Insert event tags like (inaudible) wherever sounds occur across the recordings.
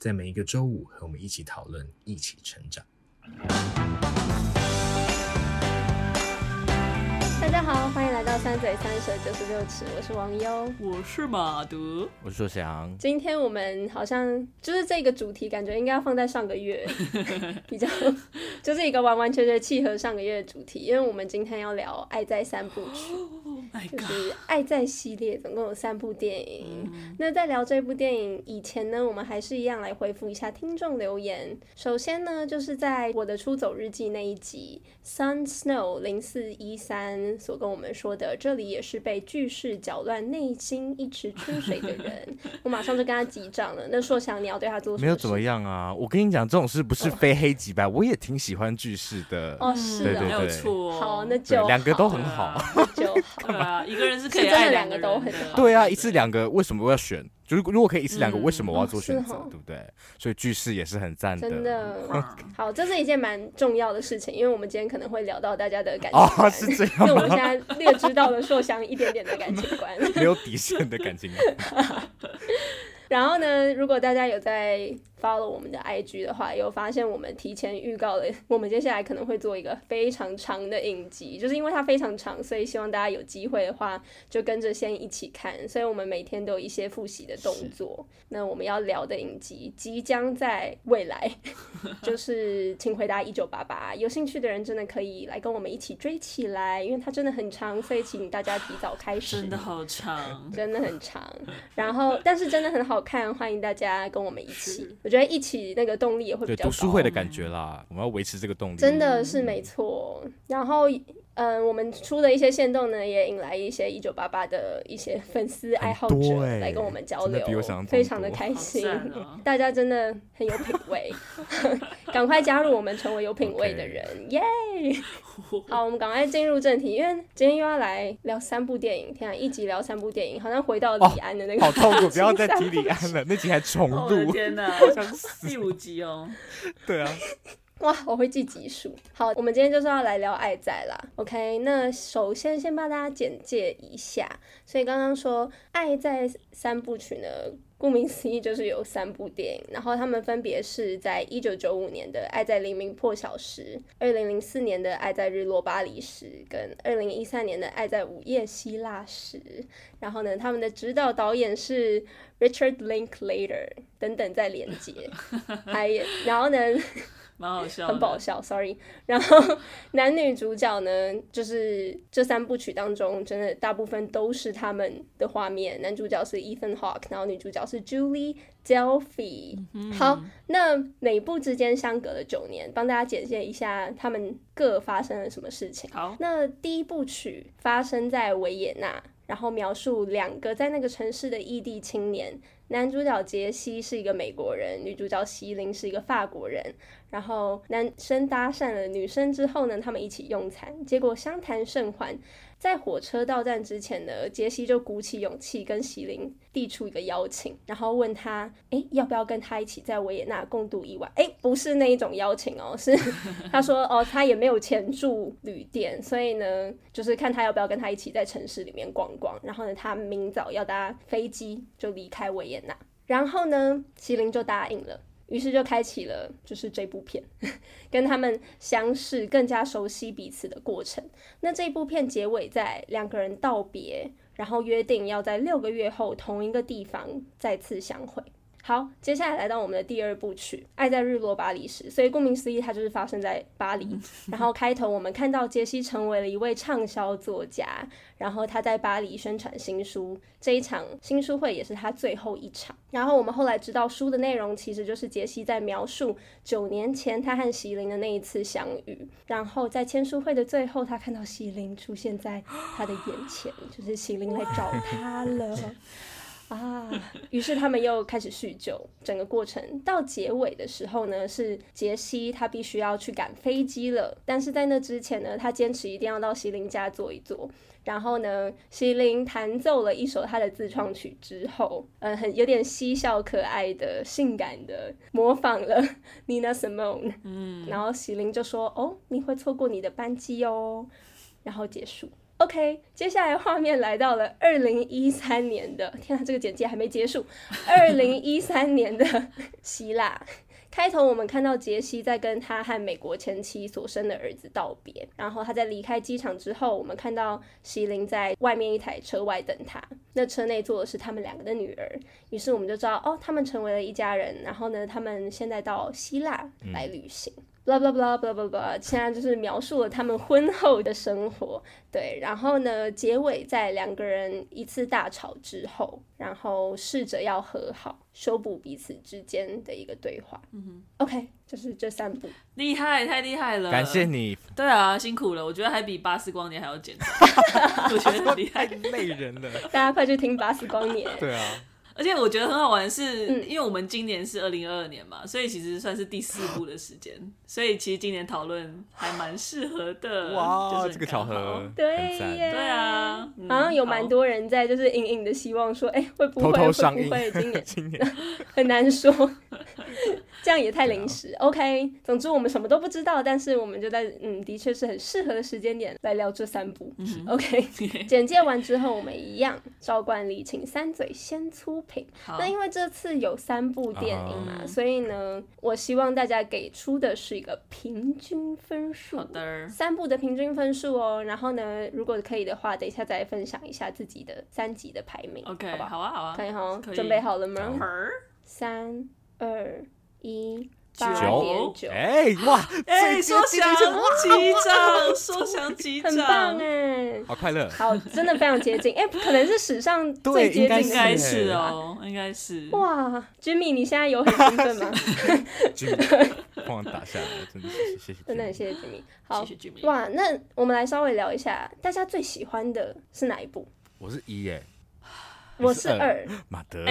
在每一个周五和我们一起讨论，一起成长。大家好，欢迎来到三嘴三舌九十六尺，我是王优，我是马德，我是硕翔。今天我们好像就是这个主题，感觉应该要放在上个月，(laughs) 比较就是一个完完全全契合上个月的主题，因为我们今天要聊《爱在三部曲》，就是《爱在》系列总共有三部电影。那在聊这部电影以前呢，我们还是一样来回复一下听众留言。首先呢，就是在我的出走日记那一集，Sun Snow 零四一三。所跟我们说的，这里也是被句式搅乱、内心一池春水的人。我马上就跟他击掌了。那硕翔，你要对他做什么？没有怎么样啊。我跟你讲，这种事不是非黑即白。我也挺喜欢句式的。哦，是对对对，没有错。好，那就两个都很好，就好。(laughs) 对啊，一个人是可以爱两个都很好。对啊，一次两个，为什么我要选？就是如果可以一次两个，为什么我要做选择？对不对？所以句式也是很赞的。真的，好，这是一件蛮重要的事情，因为我们今天可能会聊到大家的感情观。哦，是这样。因为我们现在略知道了硕香一点点的感情观，没有底线的感情观。(laughs) 然后呢，如果大家有在 follow 我们的 IG 的话，有发现我们提前预告了，(laughs) 我们接下来可能会做一个非常长的影集，就是因为它非常长，所以希望大家有机会的话就跟着先一起看。所以我们每天都有一些复习的动作。那我们要聊的影集即将在未来，(laughs) 就是请回答一九八八。有兴趣的人真的可以来跟我们一起追起来，因为它真的很长，所以请大家提早开始。真的好长，真的很长。然后，但是真的很好看，欢迎大家跟我们一起。我觉得一起那个动力也会比较高。对，读书会的感觉啦，我们要维持这个动力。真的是没错。然后，嗯，我们出的一些限动呢，也引来一些一九八八的一些 (laughs) 粉丝爱好者来跟我们交流，非常的开心。(laughs) 大家真的很有品味，(laughs) 赶快加入我们，成为有品味的人，耶！好，我们赶快进入正题，因为今天又要来聊三部电影。天啊，一集聊三部电影，好像回到李安的那个。好痛苦，不要再提李安了，那集还重录。天哪，好想死。第五集哦。对啊。(laughs) 哇，我会记集数。好，我们今天就是要来聊《爱在》啦。OK，那首先先帮大家简介一下。所以刚刚说《爱在》三部曲呢，顾名思义就是有三部电影，然后他们分别是在一九九五年的《爱在黎明破晓时》，二零零四年的《爱在日落巴黎时》，跟二零一三年的《爱在午夜希腊时》。然后呢，他们的指导导演是 Richard Linklater 等等在连接，还然后呢。蛮好笑，很搞笑，sorry。然后男女主角呢，就是这三部曲当中，真的大部分都是他们的画面。男主角是 Ethan Hawke，然后女主角是 Julie Delpy。嗯、好，那每部之间相隔了九年，帮大家简介一下他们各发生了什么事情。好，那第一部曲发生在维也纳，然后描述两个在那个城市的异地青年。男主角杰西是一个美国人，女主角席琳是一个法国人。然后男生搭讪了女生之后呢，他们一起用餐，结果相谈甚欢。在火车到站之前呢，杰西就鼓起勇气跟席琳递出一个邀请，然后问他，哎，要不要跟他一起在维也纳共度一晚？哎，不是那一种邀请哦，是 (laughs) 他说哦，他也没有钱住旅店，所以呢，就是看他要不要跟他一起在城市里面逛逛。然后呢，他明早要搭飞机就离开维也纳，然后呢，席琳就答应了。于是就开启了，就是这部片 (laughs) 跟他们相识、更加熟悉彼此的过程。那这部片结尾在两个人道别，然后约定要在六个月后同一个地方再次相会。好，接下来来到我们的第二部曲《爱在日落巴黎时》，所以顾名思义，它就是发生在巴黎。(laughs) 然后开头我们看到杰西成为了一位畅销作家，然后他在巴黎宣传新书，这一场新书会也是他最后一场。然后我们后来知道书的内容其实就是杰西在描述九年前他和席琳的那一次相遇。然后在签书会的最后，他看到席琳出现在他的眼前，(laughs) 就是席琳来找他了。啊，(laughs) 于是他们又开始叙旧，整个过程到结尾的时候呢，是杰西他必须要去赶飞机了，但是在那之前呢，他坚持一定要到席琳家坐一坐。然后呢，席琳弹奏了一首他的自创曲之后，嗯，很有点嬉笑可爱的、性感的模仿了 Nina Simone，嗯，然后席琳就说：“哦，你会错过你的班机哦。”然后结束。OK，接下来画面来到了二零一三年的，天啊，这个简介还没结束。二零一三年的 (laughs) 希腊，开头我们看到杰西在跟他和美国前妻所生的儿子道别，然后他在离开机场之后，我们看到席琳在外面一台车外等他，那车内坐的是他们两个的女儿，于是我们就知道，哦，他们成为了一家人，然后呢，他们现在到希腊来旅行。嗯 blah blah blah blah blah blah，现在就是描述了他们婚后的生活，对，然后呢，结尾在两个人一次大吵之后，然后试着要和好，修补彼此之间的一个对话。嗯哼，OK，就是这三部，厉害，太厉害了，感谢你。对啊，辛苦了，我觉得还比巴斯光年还要简单，(laughs) 我觉得很厉害，太累人了。大家快去听巴斯光年。对啊。(laughs) 而且我觉得很好玩的是，因为我们今年是二零二二年嘛，所以其实算是第四部的时间，所以其实今年讨论还蛮适合的。哇，这个巧合，对耶，对啊，好像有蛮多人在就是隐隐的希望说，哎、欸，会不会偷偷会不会今年今年。(laughs) (laughs) 很难说，(laughs) 这样也太临时。OK，总之我们什么都不知道，但是我们就在嗯，的确是很适合的时间点来聊这三部。嗯、OK，(laughs) 简介完之后，我们一样照惯例，请三嘴先粗。那因为这次有三部电影嘛，uh. 所以呢，我希望大家给出的是一个平均分数。好的，三部的平均分数哦。然后呢，如果可以的话，等一下再分享一下自己的三集的排名。OK，好吧，好啊，好啊，可以哈，准备好了吗？三二一。八点九，哎哇，哎，说响机长，说响机长，很棒哎，好快乐，好，真的非常接近，哎，可能是史上最接近的，应该是哦，应该是。哇，Jimmy，你现在有很兴奋吗？(laughs) Jimmy，帮我打下来，真的谢谢，真的很谢谢 Jimmy。好，谢谢 Jimmy。哇，那我们来稍微聊一下，大家最喜欢的是哪一部？我是一耶，我是二，马德。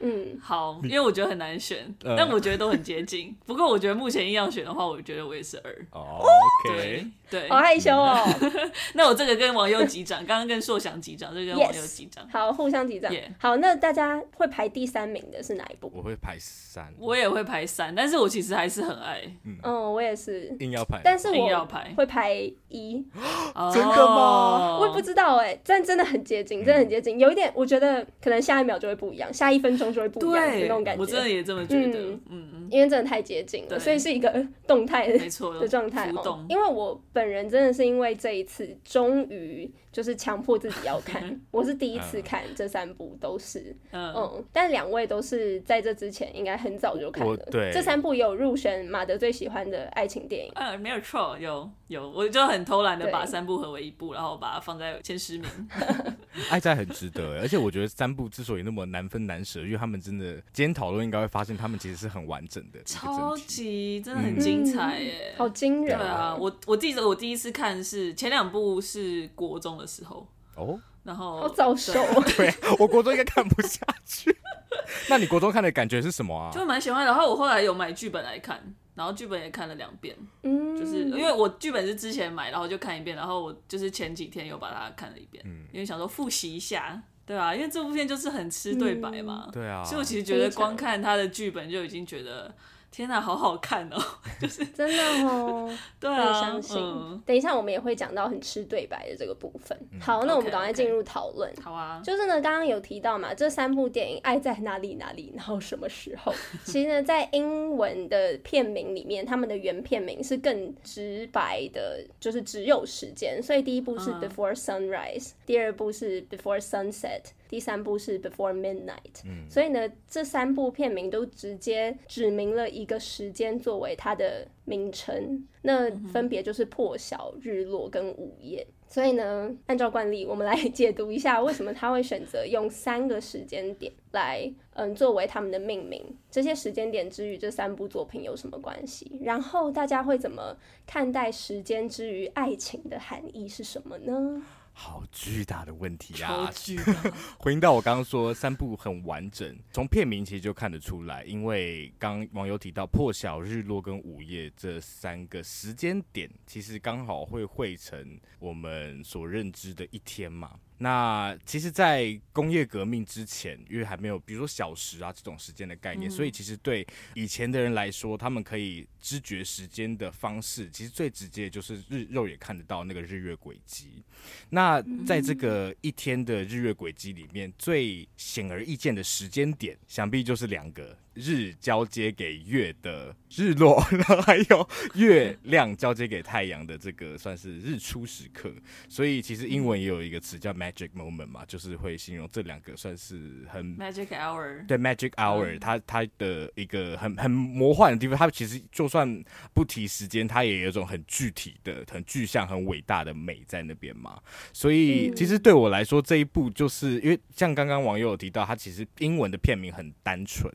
嗯，好，因为我觉得很难选，呃、但我觉得都很接近。(laughs) 不过我觉得目前硬要选的话，我觉得我也是二。哦、OK，(laughs) 对对，好害羞哦。(laughs) 那我这个跟王佑击掌，刚刚跟硕翔击掌，这个跟王佑击掌，好，互相击掌。Yeah. 好，那大家会排第三名的是哪一部？我会排三，我也会排三，但是我其实还是很爱。嗯，嗯我也是硬要排，但是我要排会排一。(gasps) 真的吗？我也不知道哎，但真的很接近，真的很接近。有一点，我觉得可能下一秒就会不一样，下一分钟就会不一样。我真的也这么觉得，嗯嗯，因为真的太接近了，所以是一个动态的的状态哦。因为我本人真的是因为这一次终于。就是强迫自己要看，(laughs) 我是第一次看这三部都是，嗯，嗯，但两位都是在这之前应该很早就看了，对，这三部有入选马德最喜欢的爱情电影，嗯，没有错，有有，我就很偷懒的把三部合为一部，然后把它放在前十名。(laughs) (laughs) 爱在很值得，而且我觉得三部之所以那么难分难舍，因为他们真的今天讨论应该会发现他们其实是很完整的，超级真的很精彩耶，嗯、好惊人，对啊，我我记得我第一次看是前两部是国中的。的时候哦，然后好早熟，(laughs) 对，我国中应该看不下去。(laughs) 那你国中看的感觉是什么啊？就蛮喜欢。然后我后来有买剧本来看，然后剧本也看了两遍。嗯，就是因为我剧本是之前买，然后就看一遍，然后我就是前几天又把它看了一遍。嗯，因为想说复习一下，对啊，因为这部片就是很吃对白嘛。对啊，所以我其实觉得光看他的剧本就已经觉得。天呐，好好看哦！就是 (laughs) 真的哦，对啊，相信、嗯。等一下，我们也会讲到很吃对白的这个部分。嗯、好，那我们赶快进入讨论。好啊，就是呢，刚刚有提到嘛，这三部电影《爱在哪里哪里》，然后什么时候？(laughs) 其实呢，在英文的片名里面，他们的原片名是更直白的，就是只有时间。所以第一部是 Before Sunrise，、嗯、第二部是 Before Sunset。第三部是 Before Midnight。嗯，所以呢，这三部片名都直接指明了一个时间作为它的名称，那分别就是破晓、日落跟午夜。所以呢，按照惯例，我们来解读一下为什么他会选择用三个时间点来，嗯，作为他们的命名。这些时间点之于这三部作品有什么关系？然后大家会怎么看待时间之于爱情的含义是什么呢？好巨大的问题啊！(laughs) 回应到我刚刚说三部很完整，从片名其实就看得出来，因为刚网友提到破晓、日落跟午夜这三个时间点，其实刚好会汇成我们所认知的一天嘛。那其实，在工业革命之前，因为还没有比如说小时啊这种时间的概念，所以其实对以前的人来说，他们可以知觉时间的方式，其实最直接就是日肉眼看得到那个日月轨迹。那在这个一天的日月轨迹里面，最显而易见的时间点，想必就是两个。日交接给月的日落，(laughs) 然后还有 (laughs) 月亮交接给太阳的这个算是日出时刻，所以其实英文也有一个词叫 magic moment 嘛，就是会形容这两个算是很 magic hour。对 magic hour，它它的一个很很魔幻的地方，它其实就算不提时间，它也有一种很具体的、很具象、很伟大的美在那边嘛。所以其实对我来说，这一部就是因为像刚刚网友有提到，它其实英文的片名很单纯。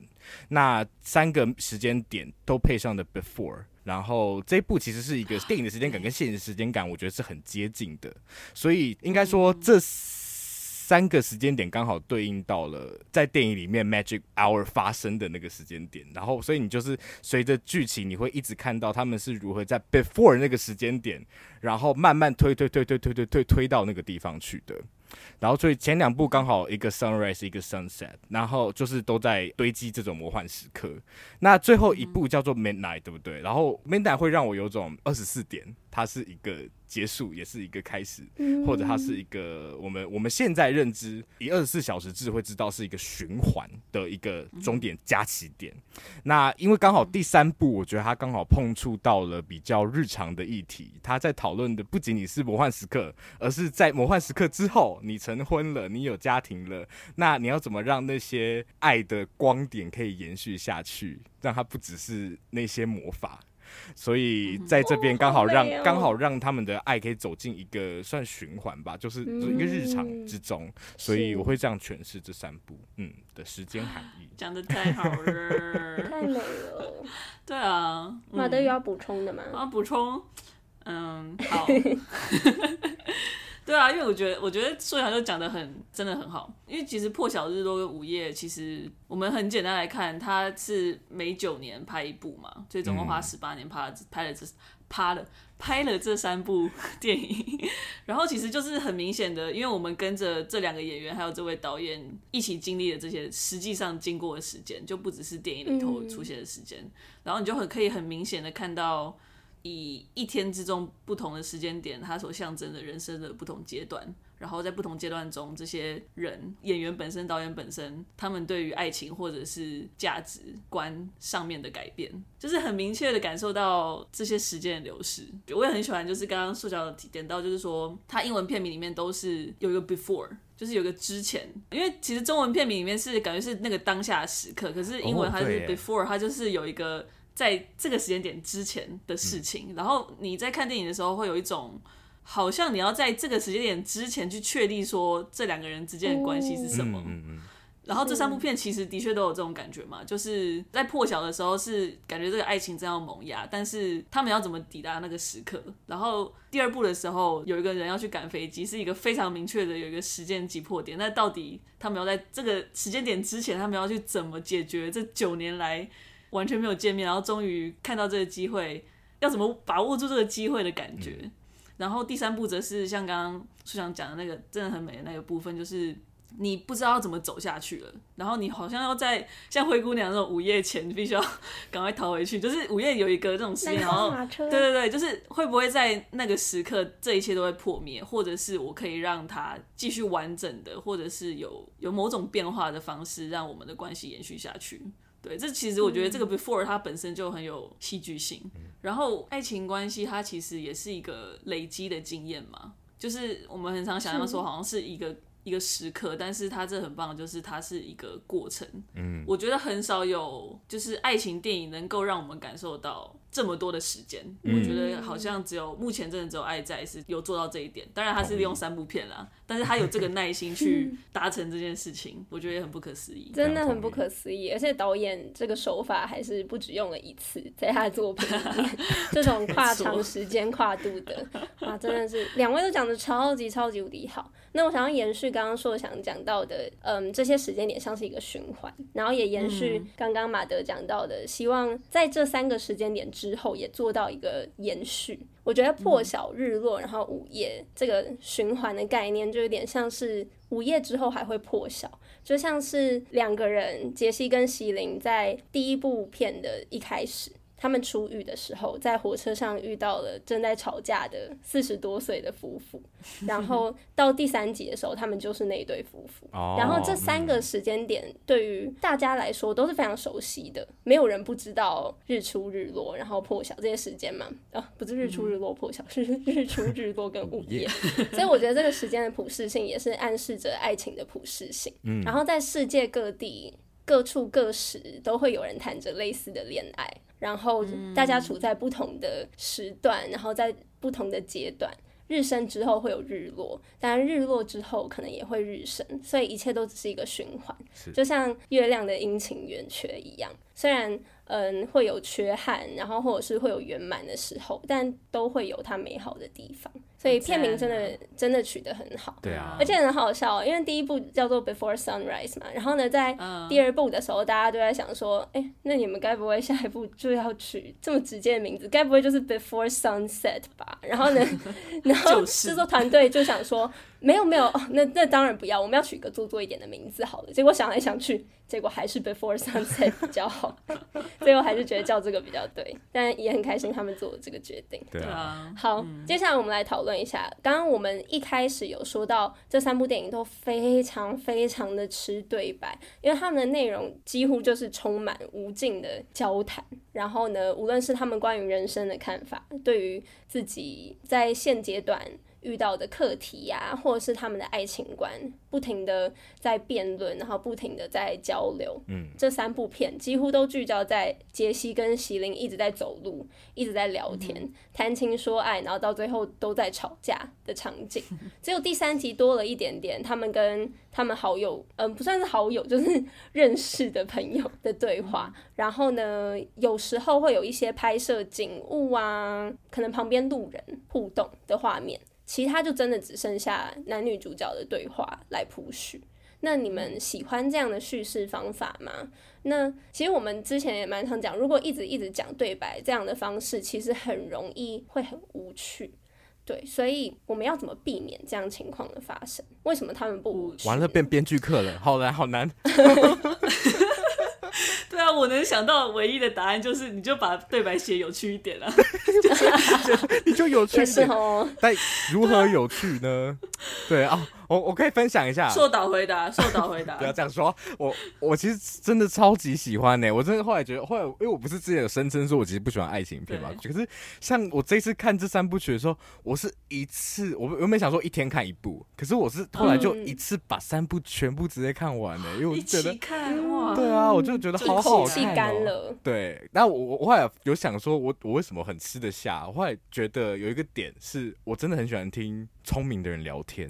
那三个时间点都配上的 before，然后这一部其实是一个电影的时间感跟现实时间感，我觉得是很接近的，所以应该说这三个时间点刚好对应到了在电影里面 magic hour 发生的那个时间点，然后所以你就是随着剧情，你会一直看到他们是如何在 before 那个时间点，然后慢慢推推推推推推推推到那个地方去的。然后，所以前两部刚好一个 sunrise，一个 sunset，然后就是都在堆积这种魔幻时刻。那最后一部叫做 midnight，对不对？然后 midnight 会让我有种二十四点，它是一个结束，也是一个开始，或者它是一个我们我们现在认知以二十四小时制会知道是一个循环的一个终点加起点。那因为刚好第三部，我觉得它刚好碰触到了比较日常的议题，它在讨论的不仅仅是魔幻时刻，而是在魔幻时刻之后。你成婚了，你有家庭了，那你要怎么让那些爱的光点可以延续下去，让它不只是那些魔法？所以在这边刚好让刚、哦、好让他们的爱可以走进一个算循环吧，就是一个日常之中。嗯、所以我会这样诠释这三部嗯的时间含义。讲的太好了，(laughs) 太美了。(laughs) 对啊，(laughs) 马德有要补充的吗？我要补充，嗯，好。对啊，因为我觉得，我觉得说起就讲的很，真的很好。因为其实破晓、日落跟午夜，其实我们很简单来看，它是每九年拍一部嘛，所以总共花十八年拍了拍了这拍了拍了这三部 (laughs) 电影。然后其实就是很明显的，因为我们跟着这两个演员还有这位导演一起经历了这些实际上经过的时间，就不只是电影里头出现的时间。然后你就很可以很明显的看到。以一天之中不同的时间点，它所象征的人生的不同阶段，然后在不同阶段中，这些人、演员本身、导演本身，他们对于爱情或者是价值观上面的改变，就是很明确的感受到这些时间的流逝。我也很喜欢，就是刚刚塑胶点到，就是说它英文片名里面都是有一个 before，就是有一个之前，因为其实中文片名里面是感觉是那个当下时刻，可是英文它是 before，它就是有一个。在这个时间点之前的事情，嗯，然后你在看电影的时候，会有一种好像你要在这个时间点之前去确立说这两个人之间的关系是什么。嗯嗯。然后这三部片其实的确都有这种感觉嘛，就是在破晓的时候是感觉这个爱情正要萌芽，但是他们要怎么抵达那个时刻？然后第二部的时候有一个人要去赶飞机，是一个非常明确的有一个时间急迫点。那到底他们要在这个时间点之前，他们要去怎么解决这九年来？完全没有见面，然后终于看到这个机会，要怎么把握住这个机会的感觉。嗯、然后第三步则是像刚刚书想讲的那个真的很美的那个部分，就是你不知道要怎么走下去了，然后你好像要在像灰姑娘那种午夜前，必须要赶快逃回去。就是午夜有一个这种时间，然后对对对，就是会不会在那个时刻，这一切都会破灭，或者是我可以让它继续完整的，或者是有有某种变化的方式，让我们的关系延续下去。对，这其实我觉得这个 before 它本身就很有戏剧性，然后爱情关系它其实也是一个累积的经验嘛，就是我们很常想象说好像是一个一个时刻，但是它这很棒，就是它是一个过程。嗯，我觉得很少有就是爱情电影能够让我们感受到这么多的时间。嗯、我觉得好像只有目前真的只有爱在是有做到这一点。当然，他是利用三部片啦，但是他有这个耐心去达成这件事情，(laughs) 我觉得也很不可思议。真的很不可思议，而且导演这个手法还是不止用了一次，在他的作品里面，(laughs) 这种跨长时间跨度的，哇，真的是两位都讲的超级超级无敌好。那我想要延续刚刚说想讲到的，嗯，这些时间点像是一个循环，然后也延续刚刚马德讲到的，希望在这三个时间点之后也做到一个延续。我觉得破晓、日落，然后午夜这个循环的概念，就有点像是午夜之后还会破晓，就像是两个人杰西跟席琳在第一部片的一开始。他们出狱的时候，在火车上遇到了正在吵架的四十多岁的夫妇，(laughs) 然后到第三集的时候，他们就是那一对夫妇。然后这三个时间点对于大家来说都是非常熟悉的，没有人不知道日出日落，然后破晓这些时间嘛。啊，不是日出日落破晓，是日出日落跟午夜。(laughs) 所以我觉得这个时间的普适性也是暗示着爱情的普适性。嗯然后在世界各地各处各时都会有人谈着类似的恋爱。然后大家处在不同的时段，然后在不同的阶段，日升之后会有日落，当然日落之后可能也会日升，所以一切都只是一个循环，就像月亮的阴晴圆缺一样，虽然。嗯，会有缺憾，然后或者是会有圆满的时候，但都会有它美好的地方。所以片名真的、啊、真的取得很好，对啊，而且很好笑，因为第一部叫做 Before Sunrise 嘛，然后呢，在第二部的时候，大家都在想说，哎、嗯，那你们该不会下一部就要取这么直接的名字？该不会就是 Before Sunset 吧？然后呢，(laughs) 然后制作团队就想说。没有没有，那那当然不要，我们要取一个做作一点的名字好了。结果想来想去，结果还是 Before Sunset 比较好，(laughs) 最后还是觉得叫这个比较对。但也很开心他们做了这个决定。对啊。好，嗯、接下来我们来讨论问一下，刚刚我们一开始有说到这三部电影都非常非常的吃对白，因为他们的内容几乎就是充满无尽的交谈。然后呢，无论是他们关于人生的看法，对于自己在现阶段。遇到的课题呀、啊，或者是他们的爱情观，不停的在辩论，然后不停的在交流。嗯，这三部片几乎都聚焦在杰西跟席琳一直在走路，一直在聊天，嗯、谈情说爱，然后到最后都在吵架的场景。(laughs) 只有第三集多了一点点，他们跟他们好友，嗯，不算是好友，(laughs) 就是认识的朋友的对话。嗯、然后呢，有时候会有一些拍摄景物啊，可能旁边路人互动的画面。其他就真的只剩下男女主角的对话来铺叙。那你们喜欢这样的叙事方法吗？那其实我们之前也蛮常讲，如果一直一直讲对白这样的方式，其实很容易会很无趣。对，所以我们要怎么避免这样情况的发生？为什么他们不？完了，变编剧课了，好难，好难。(laughs) 对啊，我能想到唯一的答案就是，你就把对白写有趣一点了，(laughs) 你就有趣一点。哦、但如何有趣呢？对啊。我我可以分享一下，硕导回答，(laughs) 硕导回答。不要这样说，我我其实真的超级喜欢呢、欸。我真的后来觉得，后来因为我不是之前有声称说我其实不喜欢爱情片嘛，可是像我这次看这三部曲的时候，我是一次我原本想说一天看一部，可是我是后来就一次把三部全部直接看完呢、欸，因为我觉得看哇，对啊，我就觉得好好看、喔。了对，那我我后来有想说我，我我为什么很吃得下？我后来觉得有一个点是我真的很喜欢听聪明的人聊天。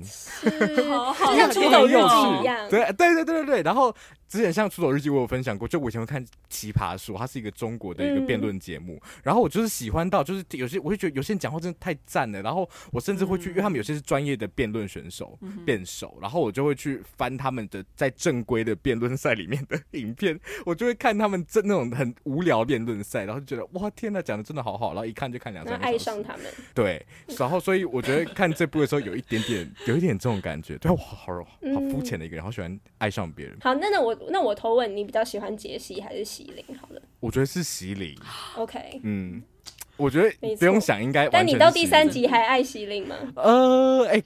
好好，就像出走日记一样，对对对对对对，然后。之前像《出走日记》，我有分享过，就我以前会看《奇葩说》，它是一个中国的一个辩论节目。嗯、然后我就是喜欢到，就是有些我会觉得有些人讲话真的太赞了。然后我甚至会去，嗯、因为他们有些是专业的辩论选手、辩手，然后我就会去翻他们的在正规的辩论赛里面的影片，我就会看他们这那种很无聊辩论赛，然后就觉得哇天呐，讲的真的好好，然后一看就看两三个小时，爱上他们。对，然后所以我觉得看这部的时候有一点点，有一点这种感觉，对，哇，好好肤浅的一个人，好喜欢爱上别人。好，那那我那我偷问你。比较喜欢杰西还是席琳？好了，我觉得是席琳。OK，(gasps) 嗯，我觉得不用想，应该。但你到第三集还爱席琳吗？呃，哎、欸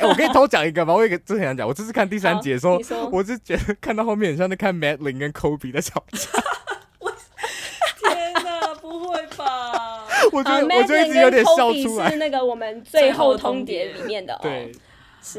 欸，我可以偷讲一个吗？我也之前想讲，我这次看第三集的时候，我是觉得看到后面很像在看 Madeline 跟 Kobe 在吵架。(laughs) 天哪，不会吧？(laughs) 我觉得，我就一直有点笑出来。是那个我们最后通牒里面的、哦，(laughs) 对。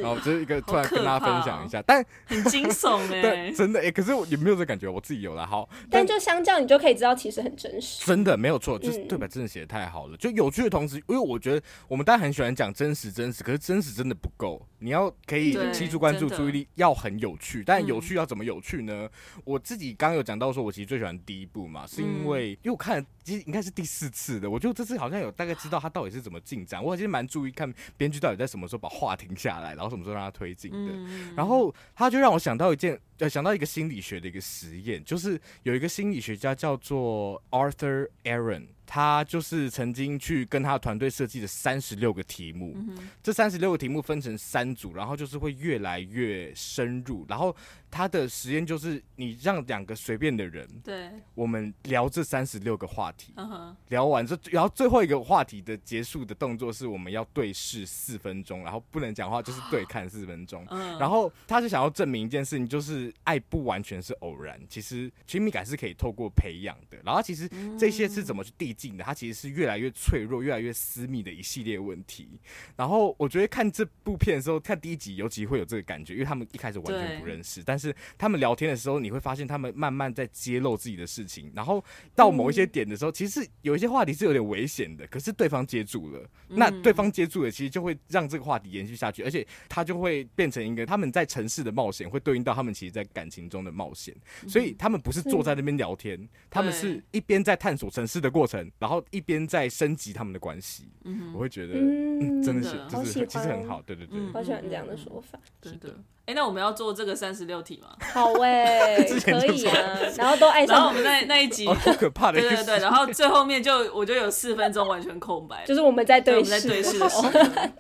然后就是一个突然跟大家分享一下，但 (laughs) 很惊悚哎，(laughs) 对，真的哎，可是我也没有这感觉，我自己有了好，但就相较你就可以知道其实很真实，真的没有错，就是对白真的写的太好了，就有趣的同时，因为我觉得我们大家很喜欢讲真实真实，可是真实真的不够，你要可以吸住关注注意力要很有趣，但有趣要怎么有趣呢？我自己刚刚有讲到说，我其实最喜欢第一部嘛，是因为因为我看。其实应该是第四次的，我觉得这次好像有大概知道他到底是怎么进展。我其实蛮注意看编剧到底在什么时候把话停下来，然后什么时候让他推进的。嗯、然后他就让我想到一件，呃，想到一个心理学的一个实验，就是有一个心理学家叫做 Arthur Aaron，。他就是曾经去跟他的团队设计了三十六个题目，嗯、这三十六个题目分成三组，然后就是会越来越深入。然后他的实验就是，你让两个随便的人，对，我们聊这三十六个话题，嗯、哼聊完这，然后最后一个话题的结束的动作是我们要对视四分钟，然后不能讲话，就是对看四分钟。嗯、然后他是想要证明一件事情，就是爱不完全是偶然，其实亲密感是可以透过培养的。然后其实这些是怎么去递进的？它其实是越来越脆弱、越来越私密的一系列问题。然后我觉得看这部片的时候，看第一集尤其会有这个感觉，因为他们一开始完全不认识，但是他们聊天的时候，你会发现他们慢慢在揭露自己的事情。然后到某一些点的时候，嗯、其实有一些话题是有点危险的，可是对方接住了，嗯、那对方接住了，其实就会让这个话题延续下去，而且他就会变成一个他们在城市的冒险，会对应到他们其实在感情中的冒险。所以他们不是坐在那边聊天，嗯、他们是一边在探索城市的过程，然后。一边在升级他们的关系，嗯、哼我会觉得，嗯，真的是，就是其实很好，对对对，好喜欢这样的说法，是的。哎，那我们要做这个三十六题吗？好哎，(laughs) 可以啊。然后都爱上，然后我们那那一集好可怕的，对对对。然后最后面就我就有四分钟完全空白，就是我们在对视，我们在对视的时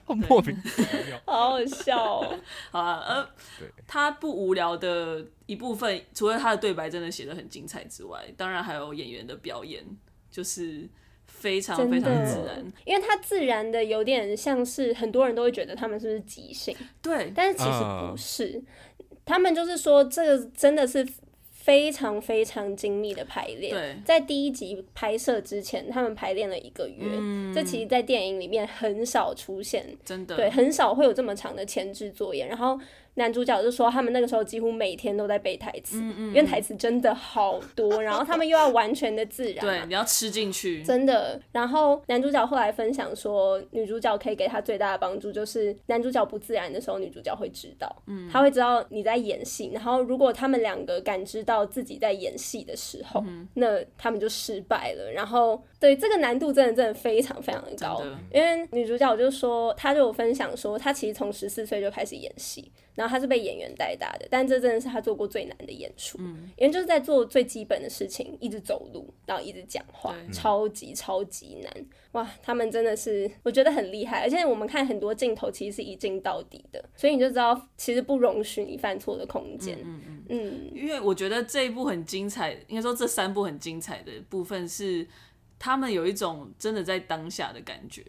候，莫名其妙，(laughs) 好好笑哦。(laughs) 好啊，呃，他不无聊的一部分，除了他的对白真的写的很精彩之外，当然还有演员的表演，就是。非常非常自然，因为它自然的有点像是很多人都会觉得他们是不是即兴，对，但是其实不是，呃、他们就是说这个真的是非常非常精密的排练。对，在第一集拍摄之前，他们排练了一个月，嗯、这其实，在电影里面很少出现，真的，对，很少会有这么长的前置作业，然后。男主角就说，他们那个时候几乎每天都在背台词，嗯嗯、因为台词真的好多，然后他们又要完全的自然，对，你要吃进去，真的。然后男主角后来分享说，女主角可以给他最大的帮助就是，男主角不自然的时候，女主角会知道，嗯，他会知道你在演戏。然后如果他们两个感知到自己在演戏的时候，嗯、那他们就失败了。然后对这个难度真的真的非常非常的高，的因为女主角就说，她就有分享说，她其实从十四岁就开始演戏。然后他是被演员带大的，但这真的是他做过最难的演出，嗯，因为就是在做最基本的事情，一直走路，然后一直讲话，超级超级难，哇！他们真的是我觉得很厉害，而且我们看很多镜头其实是一镜到底的，所以你就知道其实不容许你犯错的空间，嗯嗯嗯，因为我觉得这一部很精彩，应该说这三部很精彩的部分是他们有一种真的在当下的感觉。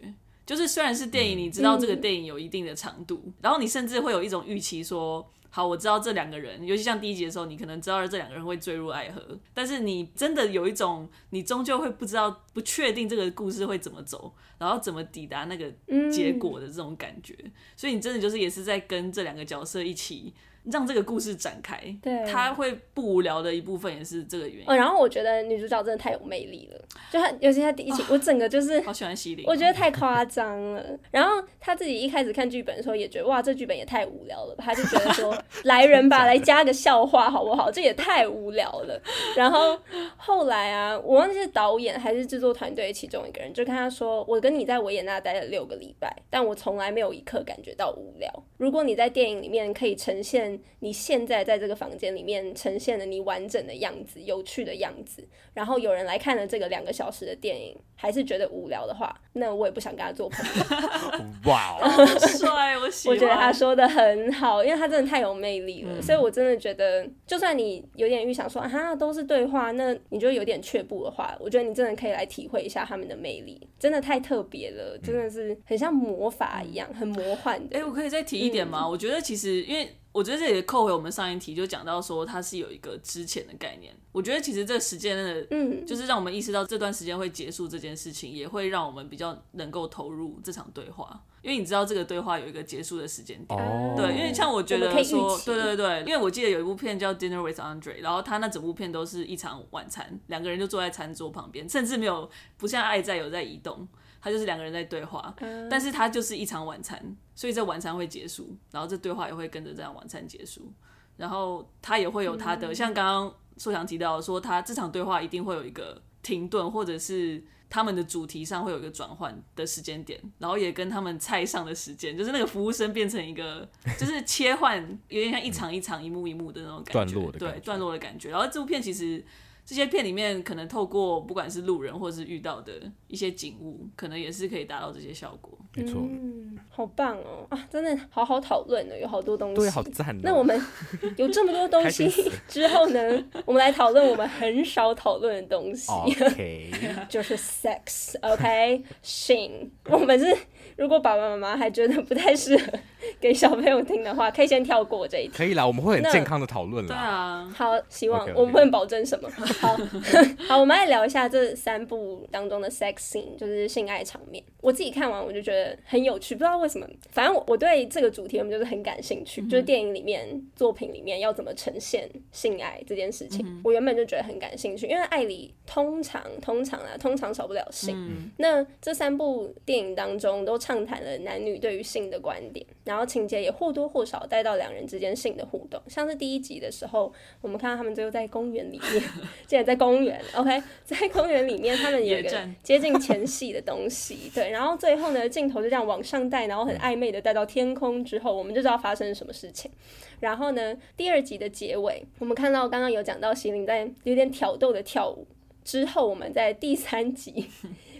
就是虽然是电影，你知道这个电影有一定的长度，嗯、然后你甚至会有一种预期说，好，我知道这两个人，尤其像第一集的时候，你可能知道这两个人会坠入爱河，但是你真的有一种，你终究会不知道，不确定这个故事会怎么走，然后怎么抵达那个结果的这种感觉，嗯、所以你真的就是也是在跟这两个角色一起。让这个故事展开，对，他会不无聊的一部分也是这个原因。哦，然后我觉得女主角真的太有魅力了，就她，尤其她第一集，哦、我整个就是好喜欢西林，我觉得太夸张了。然后她自己一开始看剧本的时候也觉得，哇，这剧本也太无聊了吧，她就觉得说，来人吧，来加个笑话好不好？这也太无聊了。然后后来啊，我忘记是导演还是制作团队其中一个人，就跟他说，我跟你在维也纳待了六个礼拜，但我从来没有一刻感觉到无聊。如果你在电影里面可以呈现。你现在在这个房间里面呈现了你完整的样子，有趣的样子，然后有人来看了这个两个小时的电影，还是觉得无聊的话，那我也不想跟他做朋友。(laughs) 哇，好帅，我喜欢。(laughs) 我觉得他说的很好，因为他真的太有魅力了，嗯、所以我真的觉得，就算你有点预想说啊都是对话，那你就有点却步的话，我觉得你真的可以来体会一下他们的魅力，真的太特别了，真的是很像魔法一样，很魔幻的。哎、欸，我可以再提一点吗？嗯、我觉得其实因为。我觉得这也扣回我们上一题，就讲到说它是有一个之前的概念。我觉得其实这个时间的，嗯，就是让我们意识到这段时间会结束这件事情，也会让我们比较能够投入这场对话。因因为你知道这个对话有一个结束的时间点。哦，对，因为像我觉得说，对对对，因为我记得有一部片叫《Dinner with Andre》，然后他那整部片都是一场晚餐，两个人就坐在餐桌旁边，甚至没有不像《爱在》有在移动，他就是两个人在对话，嗯、但是他就是一场晚餐，所以这晚餐会结束，然后这对话也会跟着这样晚餐结束，然后他也会有他的，嗯、像刚刚硕翔提到说，他这场对话一定会有一个停顿，或者是。他们的主题上会有一个转换的时间点，然后也跟他们菜上的时间，就是那个服务生变成一个，(laughs) 就是切换，有点像一场一场、一幕一幕的那种感觉，段落的对，段落的感觉。然后这部片其实。这些片里面可能透过不管是路人或是遇到的一些景物，可能也是可以达到这些效果。没错，嗯，好棒哦。啊，真的好好讨论的，有好多东西，对，好赞哦。那我们有这么多东西之后呢，我们来讨论我们很少讨论的东西，OK，(laughs) 就是 sex，OK，性。我们是如果爸爸妈妈还觉得不太适合给小朋友听的话，可以先跳过这一题。可以啦，我们会很健康的讨论啦。对啊，好，希望我们不能保证什么。(laughs) 好 (laughs) 好，我们来聊一下这三部当中的 sex scene，就是性爱场面。我自己看完我就觉得很有趣，不知道为什么，反正我我对这个主题我们就是很感兴趣，嗯、就是电影里面作品里面要怎么呈现性爱这件事情，嗯、我原本就觉得很感兴趣，因为爱里通常通常啊，通常少不了性。嗯、那这三部电影当中都畅谈了男女对于性的观点，然后情节也或多或少带到两人之间性的互动，像是第一集的时候，我们看到他们最后在公园里面。(laughs) 竟然在公园，OK，在公园里面，他们有一个接近前戏的东西，对，然后最后呢，镜头就这样往上带，然后很暧昧的带到天空之后，我们就知道发生了什么事情。然后呢，第二集的结尾，我们看到刚刚有讲到席琳在有点挑逗的跳舞之后，我们在第三集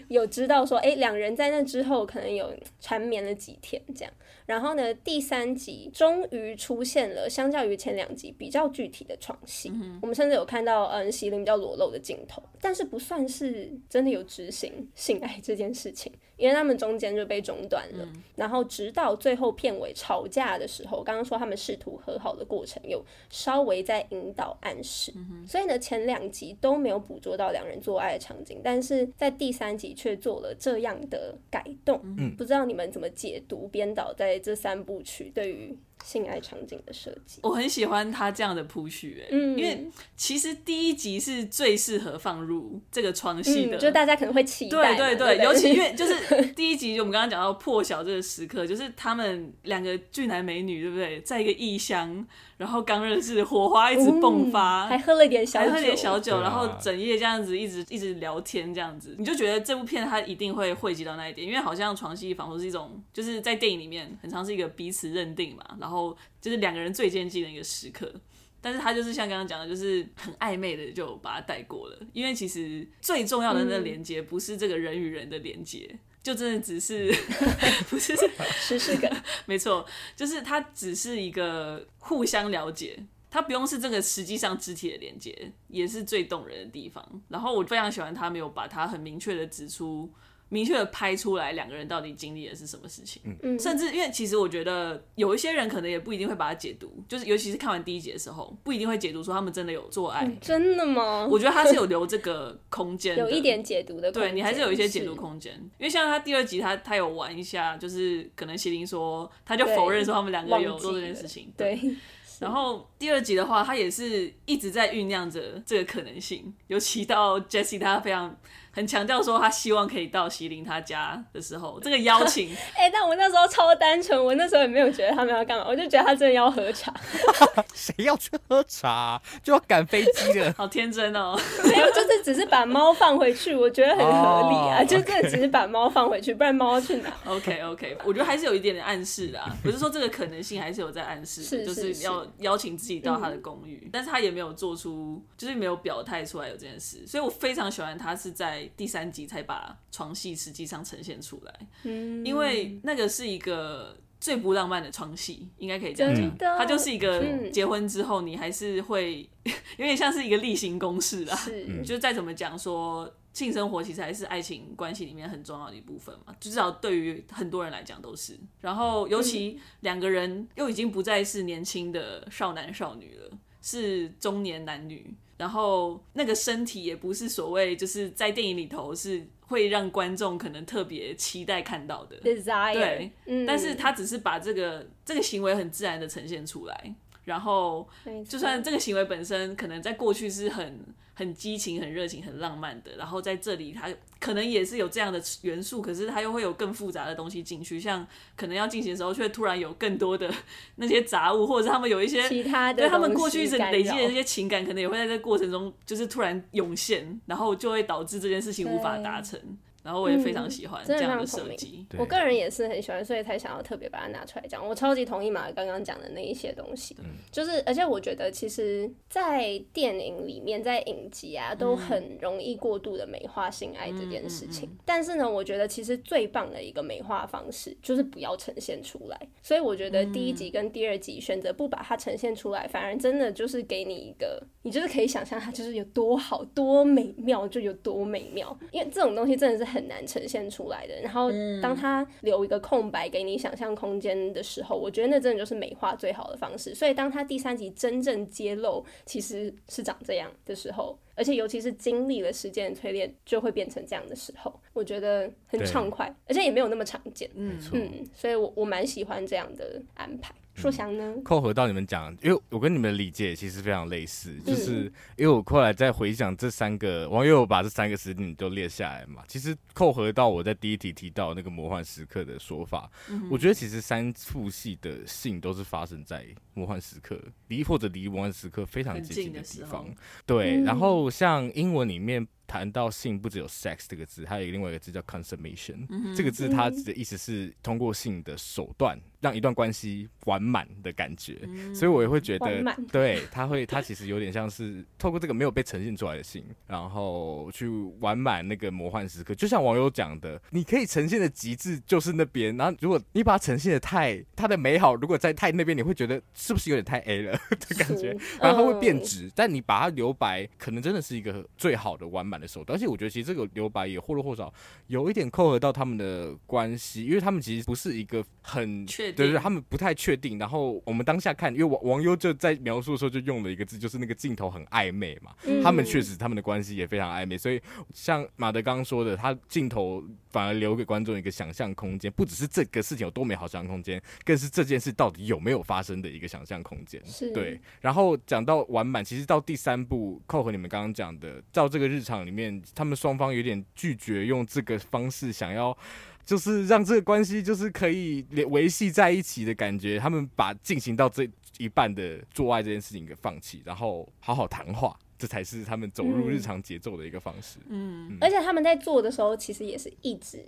有知道说，哎，两人在那之后可能有缠绵了几天这样。然后呢，第三集终于出现了，相较于前两集比较具体的床戏，嗯、我们甚至有看到嗯，席琳比较裸露的镜头，但是不算是真的有执行性爱这件事情。因为他们中间就被中断了，嗯、然后直到最后片尾吵架的时候，刚刚说他们试图和好的过程有稍微在引导暗示，嗯、所以呢，前两集都没有捕捉到两人做爱的场景，但是在第三集却做了这样的改动，嗯、不知道你们怎么解读编导在这三部曲对于性爱场景的设计，我很喜欢他这样的铺叙，哎，嗯，因为其实第一集是最适合放入这个床戏的，嗯，就大家可能会期待，对对对，对对，尤其因为 (laughs) 就是第一集，就我们刚刚讲到破晓这个时刻，就是他们两个俊男美女，对不对，在一个异乡。然后刚认识，火花一直迸发，还喝了点小酒，还喝点小酒，然后整夜这样子一直一直聊天，这样子，你就觉得这部片它一定会汇集到那一点，因为好像床戏仿佛是一种，就是在电影里面很常是一个彼此认定嘛，然后就是两个人最接近的一个时刻，但是他就是像刚刚讲的，就是很暧昧的就把它带过了，因为其实最重要的那个连接不是这个人与人的连接。就真的只是 (laughs) 不是是是个，(laughs) 没错，就是它只是一个互相了解，它不用是这个实际上肢体的连接，也是最动人的地方。然后我非常喜欢他没有把它很明确的指出。明确的拍出来两个人到底经历的是什么事情，嗯，甚至因为其实我觉得有一些人可能也不一定会把它解读，就是尤其是看完第一集的时候，不一定会解读说他们真的有做爱，嗯、真的吗？我觉得他是有留这个空间，有一点解读的。空，(laughs) 对，你还是有一些解读空间，因为像他第二集他他有玩一下，就是可能席琳说他就否认说他们两个有做这件事情，对，对。然后第二集的话，他也是一直在酝酿着这个可能性，尤其到 Jessie 他非常。很强调说他希望可以到席琳他家的时候，这个邀请，(laughs) 哎、欸，但我那时候超单纯，我那时候也没有觉得他们要干嘛，我就觉得他真的要喝茶。(laughs) 谁要去喝茶？就要赶飞机了？(laughs) 好天真哦！没有，就是只是把猫放回去，我觉得很合理啊。Oh. 就真的只是把猫放回去，不然猫要去哪？OK OK，我觉得还是有一点点暗示的，不是说这个可能性还是有在暗示，是是是就是要邀请自己到他的公寓，嗯、但是他也没有做出，就是没有表态出来有这件事，所以我非常喜欢他是在。第三集才把床戏实际上呈现出来，嗯，因为那个是一个最不浪漫的床戏，应该可以这样讲，它就是一个结婚之后你还是会 (laughs) 有点像是一个例行公事啦，是，就再怎么讲说性生活其实还是爱情关系里面很重要的一部分嘛，至少对于很多人来讲都是，然后尤其两个人又已经不再是年轻的少男少女了，是中年男女。然后那个身体也不是所谓就是在电影里头是会让观众可能特别期待看到的 desire，对，嗯，但是他只是把这个这个行为很自然的呈现出来，然后就算这个行为本身可能在过去是很。很激情、很热情、很浪漫的，然后在这里，它可能也是有这样的元素，可是它又会有更复杂的东西进去，像可能要进行的时候，却突然有更多的 (laughs) 那些杂物，或者是他们有一些其他的，对他们过去一直累积的那些情感，可能也会在这个过程中就是突然涌现，然后就会导致这件事情无法达成。然后我也非常喜欢这样的设计，我个人也是很喜欢，所以才想要特别把它拿出来讲。我超级同意马刚刚讲的那一些东西，就是而且我觉得其实，在电影里面，在影集啊，都很容易过度的美化性爱这件事情。但是呢，我觉得其实最棒的一个美化方式就是不要呈现出来。所以我觉得第一集跟第二集选择不把它呈现出来，反而真的就是给你一个，你就是可以想象它就是有多好、多美妙，就有多美妙。因为这种东西真的是很。很难呈现出来的。然后，当他留一个空白给你想象空间的时候，我觉得那真的就是美化最好的方式。所以，当他第三集真正揭露其实是长这样的时候，而且尤其是经历了时间的淬炼，就会变成这样的时候，我觉得很畅快，而且也没有那么常见。嗯嗯，所以我我蛮喜欢这样的安排。说翔呢？扣合到你们讲，因为我跟你们的理解其实非常类似，就是因为我后来在回想这三个，网友把这三个时间都列下来嘛，其实扣合到我在第一题提到那个魔幻时刻的说法，我觉得其实三处戏的性都是发生在魔幻时刻离或者离魔幻时刻非常接近的地方，对，然后像英文里面。谈到性，不只有 sex 这个字，还有另外一个字叫 consummation。嗯、这个字它的意思是通过性的手段让一段关系完满的感觉。嗯、所以我也会觉得，对，它会，它其实有点像是透过这个没有被呈现出来的性，然后去完满那个魔幻时刻。就像网友讲的，你可以呈现的极致就是那边，然后如果你把它呈现的太它的美好，如果在太那边，你会觉得是不是有点太 A 了的感觉？然后它会变质。呃、但你把它留白，可能真的是一个最好的完满的手段，而且我觉得其实这个留白也或多或少有一点扣合到他们的关系，因为他们其实不是一个很确定，对对，他们不太确定。然后我们当下看，因为王王优就在描述的时候就用了一个字，就是那个镜头很暧昧嘛。嗯、他们确实他们的关系也非常暧昧，所以像马德刚刚说的，他镜头反而留给观众一个想象空间，不只是这个事情有多美好想象空间，更是这件事到底有没有发生的一个想象空间。是对。然后讲到完满，其实到第三部扣合你们刚刚讲的，照这个日常里面。他们双方有点拒绝用这个方式，想要就是让这个关系就是可以维系在一起的感觉。他们把进行到这一半的做爱这件事情给放弃，然后好好谈话。这才是他们走入日常节奏的一个方式。嗯，而且他们在做的时候，其实也是一直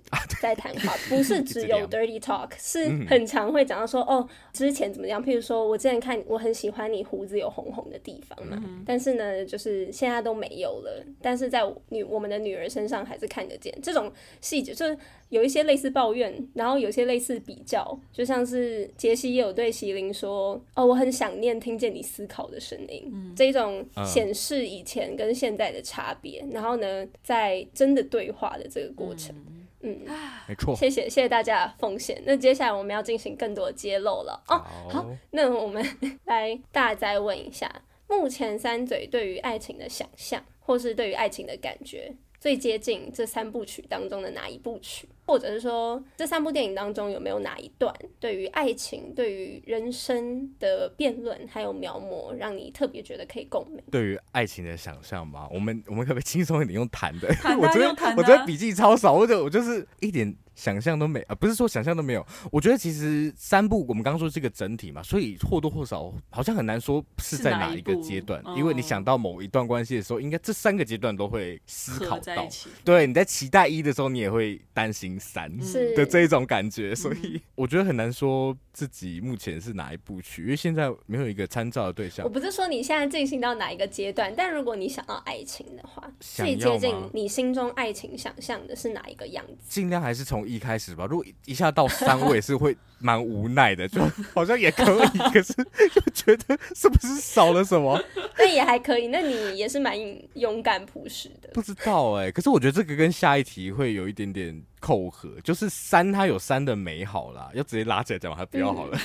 在谈话，不是只有 (laughs) dirty talk，是很常会讲到说，哦，之前怎么样？譬如说我之前看，我很喜欢你胡子有红红的地方嘛，但是呢，就是现在都没有了。但是在女我们的女儿身上还是看得见这种细节，就是有一些类似抱怨，然后有些类似比较，就像是杰西也有对席琳说，哦，我很想念听见你思考的声音，这一种显示。是以前跟现在的差别，然后呢，在真的对话的这个过程，嗯，嗯没错，谢谢谢谢大家的奉献。那接下来我们要进行更多的揭露了哦。好，那我们 (laughs) 来大再问一下，目前三嘴对于爱情的想象，或是对于爱情的感觉，最接近这三部曲当中的哪一部曲？或者是说，这三部电影当中有没有哪一段对于爱情、对于人生的辩论还有描摹，让你特别觉得可以共鸣？对于爱情的想象吗？我们我们可不可以轻松一点用谈的？(laughs) 我觉得我觉得笔记超少，或者我就是一点想象都没啊，不是说想象都没有。我觉得其实三部我们刚刚说是个整体嘛，所以或多或少好像很难说是在哪一个阶段，因为你想到某一段关系的时候，应该这三个阶段都会思考到。对，你在期待一的时候，你也会担心。三的这一种感觉，所以我觉得很难说自己目前是哪一部曲，因为现在没有一个参照的对象。我不是说你现在进行到哪一个阶段，但如果你想要爱情的话，最接近你心中爱情想象的是哪一个样子？尽量还是从一开始吧。如果一下到三，我也是会蛮无奈的，就好像也可以，可是又觉得是不是少了什么？(laughs) 那也还可以。那你也是蛮勇敢朴实的。不知道哎、欸，可是我觉得这个跟下一题会有一点点扣合，就是三它有三的美好啦，要直接拉起来讲还不要好了。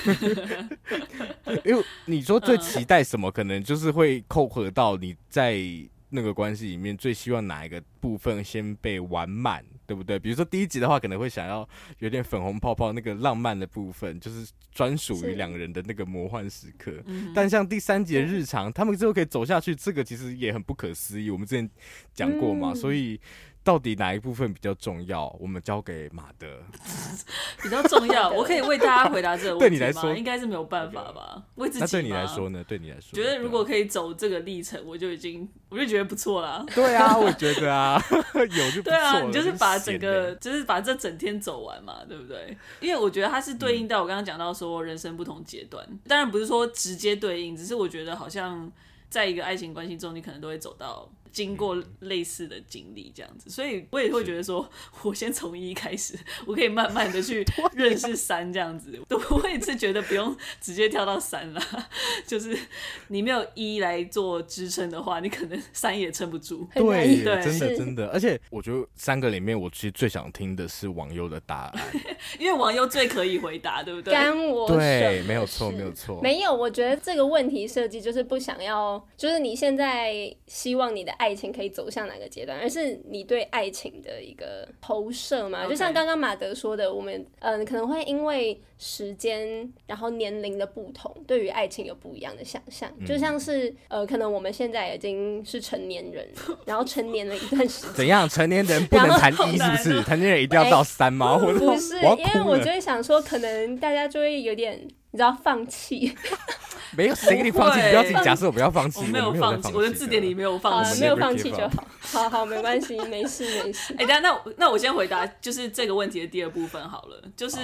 嗯、(laughs) 因为你说最期待什么，可能就是会扣合到你在。那个关系里面最希望哪一个部分先被完满，对不对？比如说第一集的话，可能会想要有点粉红泡泡那个浪漫的部分，就是专属于两个人的那个魔幻时刻。但像第三集的日常，他们最后可以走下去，这个其实也很不可思议。我们之前讲过嘛，所以。到底哪一部分比较重要？我们交给马德。(laughs) 比较重要，(laughs) 我可以为大家回答这个问题吗？对你来说，应该是没有办法吧？为自己。那对你来说呢？对你来说，觉得如果可以走这个历程，我就已经，我就觉得不错了。对啊，我觉得啊，(laughs) 有就不错。对啊，你就是把整个，就是把这整天走完嘛，对不对？因为我觉得它是对应到我刚刚讲到说人生不同阶段，当然不是说直接对应，只是我觉得好像在一个爱情关系中，你可能都会走到。经过类似的经历，这样子，所以我也会觉得说，我先从一开始，我可以慢慢的去 (laughs) 认识三这样子。我也是觉得不用直接跳到三了，(laughs) 就是你没有一来做支撑的话，你可能三也撑不住。对，对，真的真的。而且我觉得三个里面，我其实最想听的是网友的答案，(laughs) 因为网友最可以回答，对不对？干我对，没有错，没有错。没有，我觉得这个问题设计就是不想要，就是你现在希望你的爱。爱情可以走向哪个阶段？而是你对爱情的一个投射嘛.就像刚刚马德说的，我们嗯、呃、可能会因为时间，然后年龄的不同，对于爱情有不一样的想象。嗯、就像是呃，可能我们现在已经是成年人，(laughs) 然后成年了一段时间。怎样？成年人不能谈一是不是？成年人一定要到三吗？欸、不是，因为我就会想说，可能大家就会有点，你知道，放弃。没有谁给你放弃，你不要自己假设我不要放弃。我没有放弃，我的字典里没有放弃，没有放弃就好。好好，没关系，没事没事。哎，等下，那那我先回答，就是这个问题的第二部分好了，就是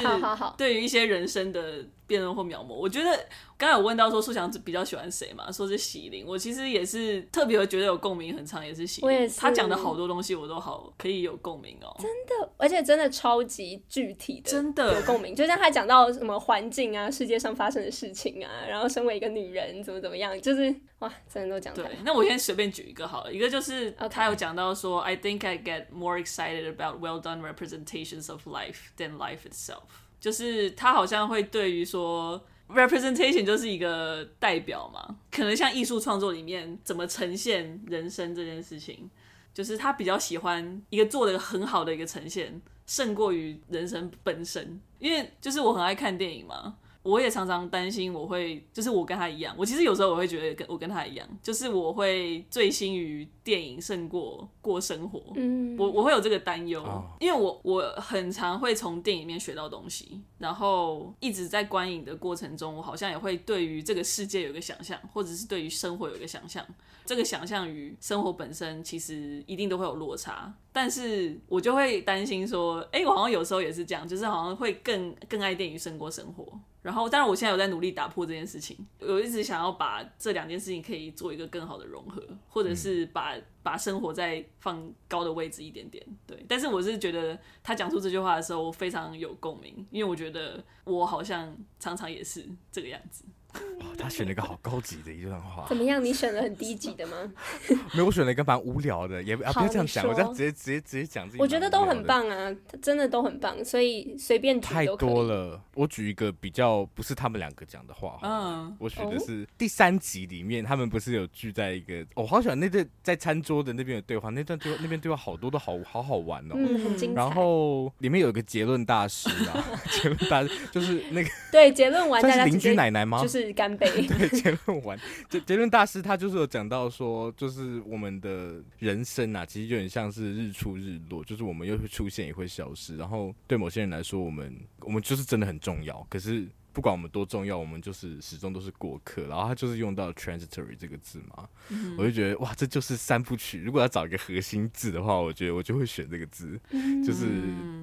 对于一些人生的辩论或描摹，我觉得。刚才有问到说素祥比较喜欢谁嘛？说是喜玲，我其实也是特别觉得有共鸣很长，也是喜玲。他讲的好多东西我都好可以有共鸣哦。真的，而且真的超级具体的，真的有共鸣。就像他讲到什么环境啊，世界上发生的事情啊，然后身为一个女人怎么怎么样，就是哇，真的都讲。对，那我先随便举一个好了，一个就是他有讲到说，I think I get more excited about well done representations of life than life itself。就是他好像会对于说。Representation 就是一个代表嘛，可能像艺术创作里面怎么呈现人生这件事情，就是他比较喜欢一个做的很好的一个呈现，胜过于人生本身。因为就是我很爱看电影嘛。我也常常担心，我会就是我跟他一样。我其实有时候我会觉得跟我跟他一样，就是我会醉心于电影胜过过生活。嗯，我我会有这个担忧，哦、因为我我很常会从电影里面学到东西，然后一直在观影的过程中，我好像也会对于这个世界有一个想象，或者是对于生活有一个想象。这个想象与生活本身其实一定都会有落差，但是我就会担心说，哎，我好像有时候也是这样，就是好像会更更爱电影胜过生活。然后，当然，我现在有在努力打破这件事情。我一直想要把这两件事情可以做一个更好的融合，或者是把把生活再放高的位置一点点。对，但是我是觉得他讲出这句话的时候，我非常有共鸣，因为我觉得我好像常常也是这个样子。哦，他选了一个好高级的一段话。怎么样？你选了很低级的吗？(laughs) 没有，我选了一个蛮无聊的，也啊不要这样讲，我这样直接直接直接讲自己。我觉得都很棒啊，真的都很棒，所以随便举太多了。我举一个比较不是他们两个讲的话，嗯，我选的是第三集里面，他们不是有聚在一个，我好喜欢那段在餐桌的那边的对话，那段对话那边对话好多都好好好玩哦，嗯，很精彩。然后里面有一个结论大师啊，(laughs) 结论大师就是那个对结论完大家邻居奶奶吗？就是。干杯。(laughs) 对，结论完，(laughs) 结结论大师他就是有讲到说，就是我们的人生啊，其实有点像是日出日落，就是我们又会出现也会消失。然后对某些人来说，我们我们就是真的很重要，可是不管我们多重要，我们就是始终都是过客。然后他就是用到 transitory 这个字嘛，嗯、我就觉得哇，这就是三部曲。如果要找一个核心字的话，我觉得我就会选这个字，嗯、就是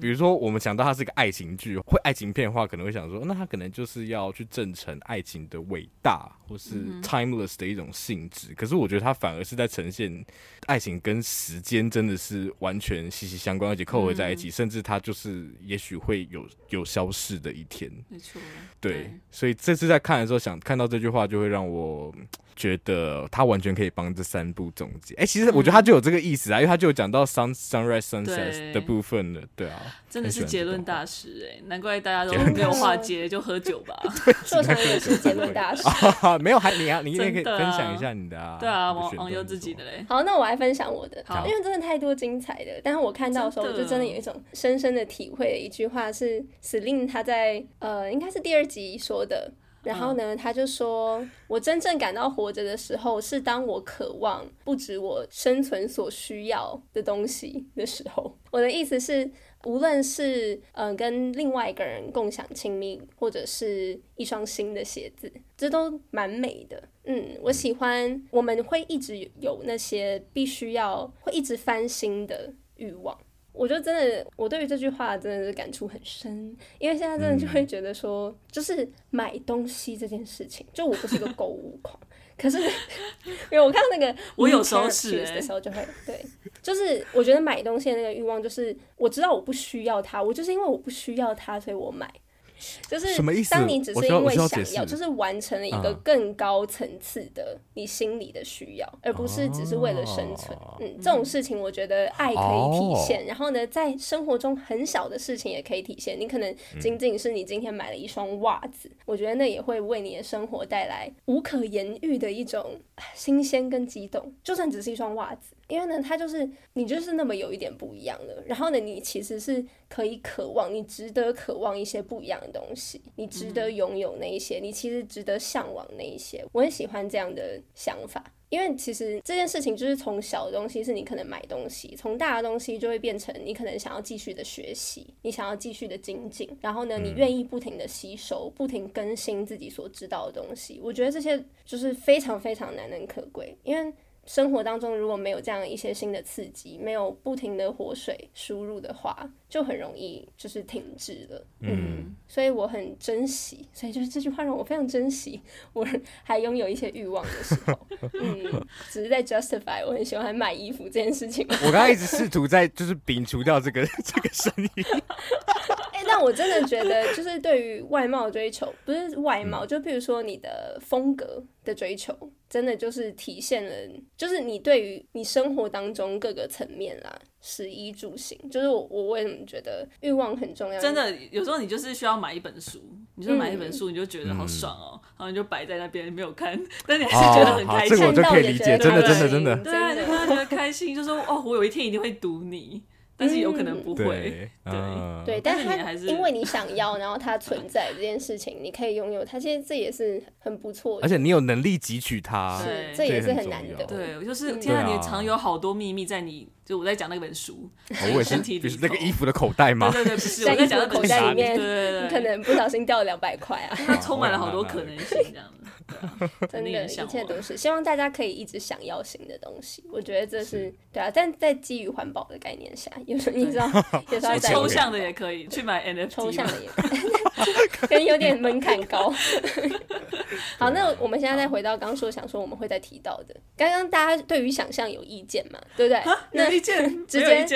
比如说我们想到它是一个爱情剧，会爱情片的话，可能会想说，那它可能就是要去证成爱情的伟大，或是 timeless 的一种性质。可是我觉得它反而是在呈现爱情跟时间真的是完全息息相关，而且扣合在一起，嗯、甚至它就是也许会有有消逝的一天。没错。对，所以这次在看的时候，想看到这句话，就会让我觉得他完全可以帮这三部总结。哎、欸，其实我觉得他就有这个意思啊，嗯、因为他就有讲到 sun sunrise sunset 的部分了。对啊，真的是结论大师哎、欸，难怪大家都没有话接，就喝酒吧。说成也是结论大师，没有 (laughs) (laughs) 还你啊，你也可以分享一下你的啊。对啊，网网友自己的嘞。好，那我来分享我的，好，因为真的太多精彩的。但是我看到的时候，我就真的有一种深深的体会。一句话是 Celine 他在呃，应该是第二集说的。然后呢，他就说：“我真正感到活着的时候，是当我渴望不止我生存所需要的东西的时候。”我的意思是，无论是嗯、呃、跟另外一个人共享亲密，或者是一双新的鞋子，这都蛮美的。嗯，我喜欢我们会一直有那些必须要会一直翻新的欲望。我就真的，我对于这句话真的是感触很深，因为现在真的就会觉得说，就是买东西这件事情，就我不是一个购物狂，可是 (laughs) 因为我看到那个我有时候是的时候就会对，就是我觉得买东西的那个欲望，就是我知道我不需要它，我就是因为我不需要它，所以我买。就是当你只是因为想要，就是完成了一个更高层次的你心里的需要，而不是只是为了生存。嗯，这种事情我觉得爱可以体现。然后呢，在生活中很小的事情也可以体现。你可能仅仅是你今天买了一双袜子，我觉得那也会为你的生活带来无可言喻的一种新鲜跟激动。就算只是一双袜子。因为呢，它就是你就是那么有一点不一样的，然后呢，你其实是可以渴望，你值得渴望一些不一样的东西，你值得拥有那一些，你其实值得向往那一些。我很喜欢这样的想法，因为其实这件事情就是从小的东西是你可能买东西，从大的东西就会变成你可能想要继续的学习，你想要继续的精进，然后呢，你愿意不停的吸收，不停更新自己所知道的东西。我觉得这些就是非常非常难能可贵，因为。生活当中如果没有这样一些新的刺激，没有不停的活水输入的话，就很容易就是停滞了。嗯，嗯，所以我很珍惜，所以就是这句话让我非常珍惜，(laughs) 我还拥有一些欲望的时候，(laughs) 嗯，只是在 justify 我很喜欢买衣服这件事情。我刚才一直试图在就是摒除掉这个这个声音。哎，(laughs) 但我真的觉得，就是对于外貌追求，不是外貌，嗯、就比如说你的风格的追求。真的就是体现了，就是你对于你生活当中各个层面啦，食衣住行，就是我我为什么觉得欲望很重要？真的，有时候你就是需要买一本书，你就买一本书，你就觉得好爽哦，然后你就摆在那边没有看，但你还是觉得很开心。这个我就可以理解，真的真的真的，对啊，就觉得开心，就说哦，我有一天一定会读你。但是有可能不会，(laughs) 对对，但是它因为你想要，然后它存在这件事情，你可以拥有它，其实这也是很不错的。而且你有能力汲取它，是这也是很难的。对，就是天啊，你藏有好多秘密在你，就我在讲那本书，我 (laughs) 身体里那个衣服的口袋吗？对对对，不是我在讲的口袋里面，对，可能不小心掉了两百块啊，它充满了好多 (laughs) 可能性，这样子。(laughs) 真的，一切都是希望大家可以一直想要新的东西。我觉得这是对啊，但在基于环保的概念下，有时候你知道，有时候抽象的也可以去买 NFT，抽象的也可以，(laughs) 可能有点门槛高。(laughs) 好，那我们现在再回到刚刚说想说我们会再提到的，刚刚大家对于想象有意见嘛？对不对？那意见，(laughs) 直接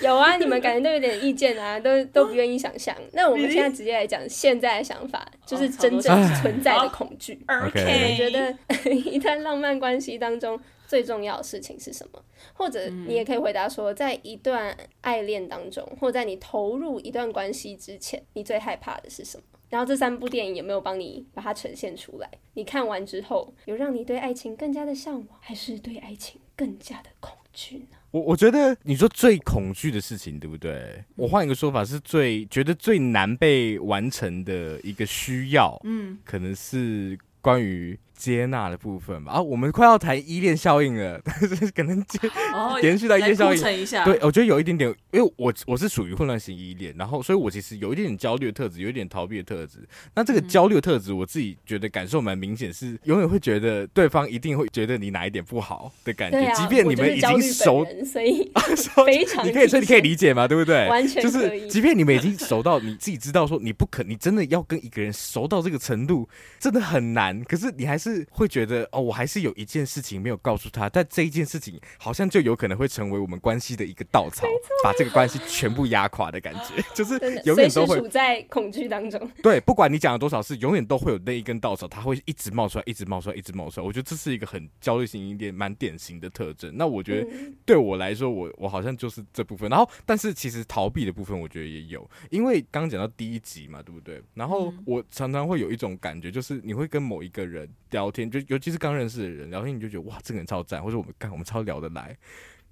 有啊，你们感觉都有点意见啊，都都不愿意想象。那我们现在直接来讲现在的想法，就是真正存在的恐惧。我觉得一段浪漫关系当中最重要的事情是什么？或者你也可以回答说，在一段爱恋当中，或在你投入一段关系之前，你最害怕的是什么？然后这三部电影有没有帮你把它呈现出来？你看完之后，有让你对爱情更加的向往，还是对爱情更加的恐惧呢？我我觉得你说最恐惧的事情，对不对？我换一个说法，是最觉得最难被完成的一个需要，嗯，可能是。关于接纳的部分吧。啊，我们快要谈依恋效应了，(laughs) 但是可能接、哦、(laughs) 延续到依恋效应。对，我觉得有一点点，因为我我是属于混乱型依恋，然后所以我其实有一点点焦虑的特质，有一点逃避的特质。那这个焦虑的特质，我自己觉得感受蛮明显，是永远会觉得对方一定会觉得你哪一点不好的感觉，啊、即便你们已经熟，所以 (laughs) 非常你可以所以你可以理解吗？对不对？完全就是，即便你们已经熟到你自己知道说你不可，你真的要跟一个人熟到这个程度，真的很难。可是你还是会觉得哦，我还是有一件事情没有告诉他，但这一件事情好像就有可能会成为我们关系的一个稻草，把这个关系全部压垮的感觉，(laughs) 就是永远都会处在恐惧当中。(laughs) 对，不管你讲了多少次，永远都会有那一根稻草，它会一直冒出来，一直冒出来，一直冒出来。我觉得这是一个很焦虑型一点蛮典型的特征。那我觉得对我来说，我我好像就是这部分。然后，但是其实逃避的部分，我觉得也有，因为刚刚讲到第一集嘛，对不对？然后我常常会有一种感觉，就是你会跟某一个人聊天，就尤其是刚认识的人聊天，你就觉得哇，这个人超赞，或者我们干我们超聊得来。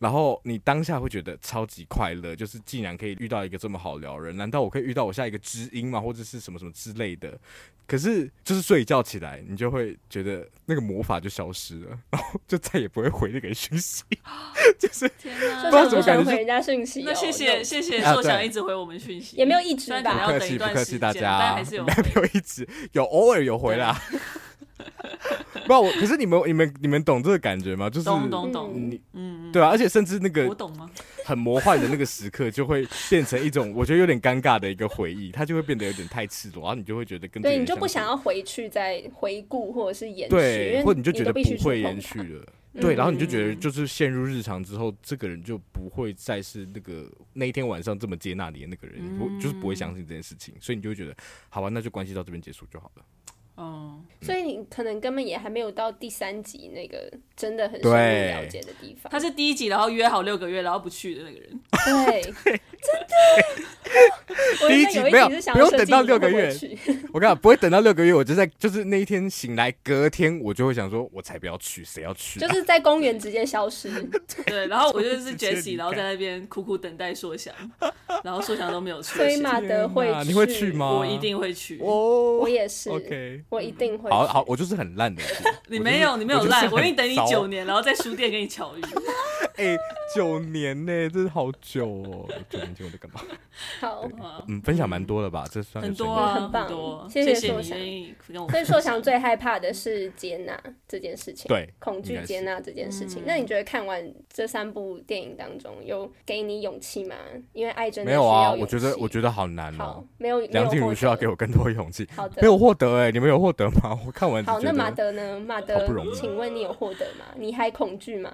然后你当下会觉得超级快乐，就是竟然可以遇到一个这么好聊人，难道我可以遇到我下一个知音吗？或者是什么什么之类的？可是就是睡一觉起来，你就会觉得那个魔法就消失了，然后就再也不会回那个讯息。就是不知道怎么感觉回人家讯息、哦。那谢谢谢谢硕想一直回我们讯息，也没有一直吧？不客气不客气，大家但还是有 (laughs) 没有一直有偶尔有回啦。(laughs) (laughs) 不，我可是你们、你们、你们懂这个感觉吗？就是懂懂懂，你嗯，对啊，而且甚至那个我懂吗？很魔幻的那个时刻，就会变成一种 (laughs) 我觉得有点尴尬的一个回忆，它就会变得有点太赤裸，然后你就会觉得跟对你就不想要回去再回顾或者是延续，对，或者你就觉得不会延续了，对，然后你就觉得就是陷入日常之后，这个人就不会再是那个那一天晚上这么接纳你的那个人，你不就是不会相信这件事情，所以你就会觉得好吧，那就关系到这边结束就好了。哦，所以你可能根本也还没有到第三集那个真的很深入了解的地方。他是第一集，然后约好六个月，然后不去的那个人。对，(laughs) 真的。(laughs) 第一集没有，不用等到六个月。(laughs) 我跟你讲，不会等到六个月，我就在就是那一天醒来，隔天我就会想说，我才不要去，谁要去？就是在公园直接消失。(laughs) 对，然后我就是 Jessie，然后在那边苦苦等待硕翔，然后硕翔都没有去。所以马德会去，你会去吗？我一定会去。哦，我也是。OK。我一定会。好好，我就是很烂的。你没有，你没有烂，我愿意等你九年，然后在书店跟你巧遇。哎，九年呢，真是好久哦！九年前我在干嘛？好，嗯，分享蛮多了吧？这算很多啊，很棒，谢谢硕翔。所以硕翔最害怕的是接纳这件事情，对，恐惧接纳这件事情。那你觉得看完这三部电影当中，有给你勇气吗？因为爱真的没有啊，我觉得我觉得好难哦。没有，梁静茹需要给我更多勇气。好的，没有获得哎，你们有获得吗？我看完好，那马德呢？马德，请问你有获得吗？你还恐惧吗？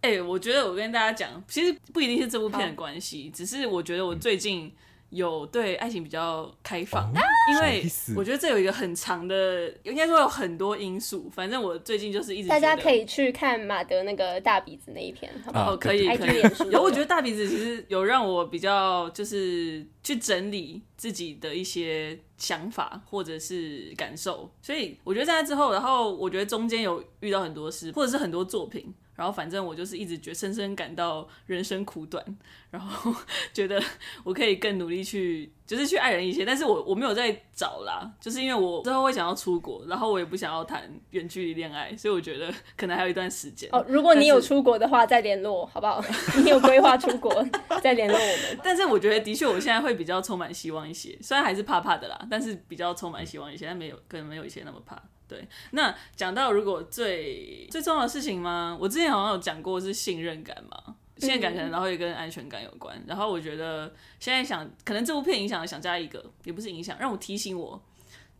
哎、欸，我觉得我跟大家讲，其实不一定是这部片的关系，只是我觉得我最近有对爱情比较开放，哦、因为我觉得这有一个很长的，应该说有很多因素。反正我最近就是一直，大家可以去看马德那个大鼻子那一篇，好不好？哦、可以可以。然后我觉得大鼻子其实有让我比较就是去整理自己的一些想法或者是感受，所以我觉得在那之后，然后我觉得中间有遇到很多事，或者是很多作品。然后反正我就是一直觉深深感到人生苦短，然后 (laughs) 觉得我可以更努力去，就是去爱人一些。但是我我没有在找啦，就是因为我之后会想要出国，然后我也不想要谈远距离恋爱，所以我觉得可能还有一段时间。哦，如果你有出国的话，再联络好不好？你有规划出国，(laughs) 再联络我们。但是我觉得的确，我现在会比较充满希望一些，虽然还是怕怕的啦，但是比较充满希望一些，但没有可能没有以前那么怕。对，那讲到如果最最重要的事情吗？我之前好像有讲过是信任感嘛，信任感可能然后也跟安全感有关。然后我觉得现在想，可能这部片影响了想加一个，也不是影响，让我提醒我，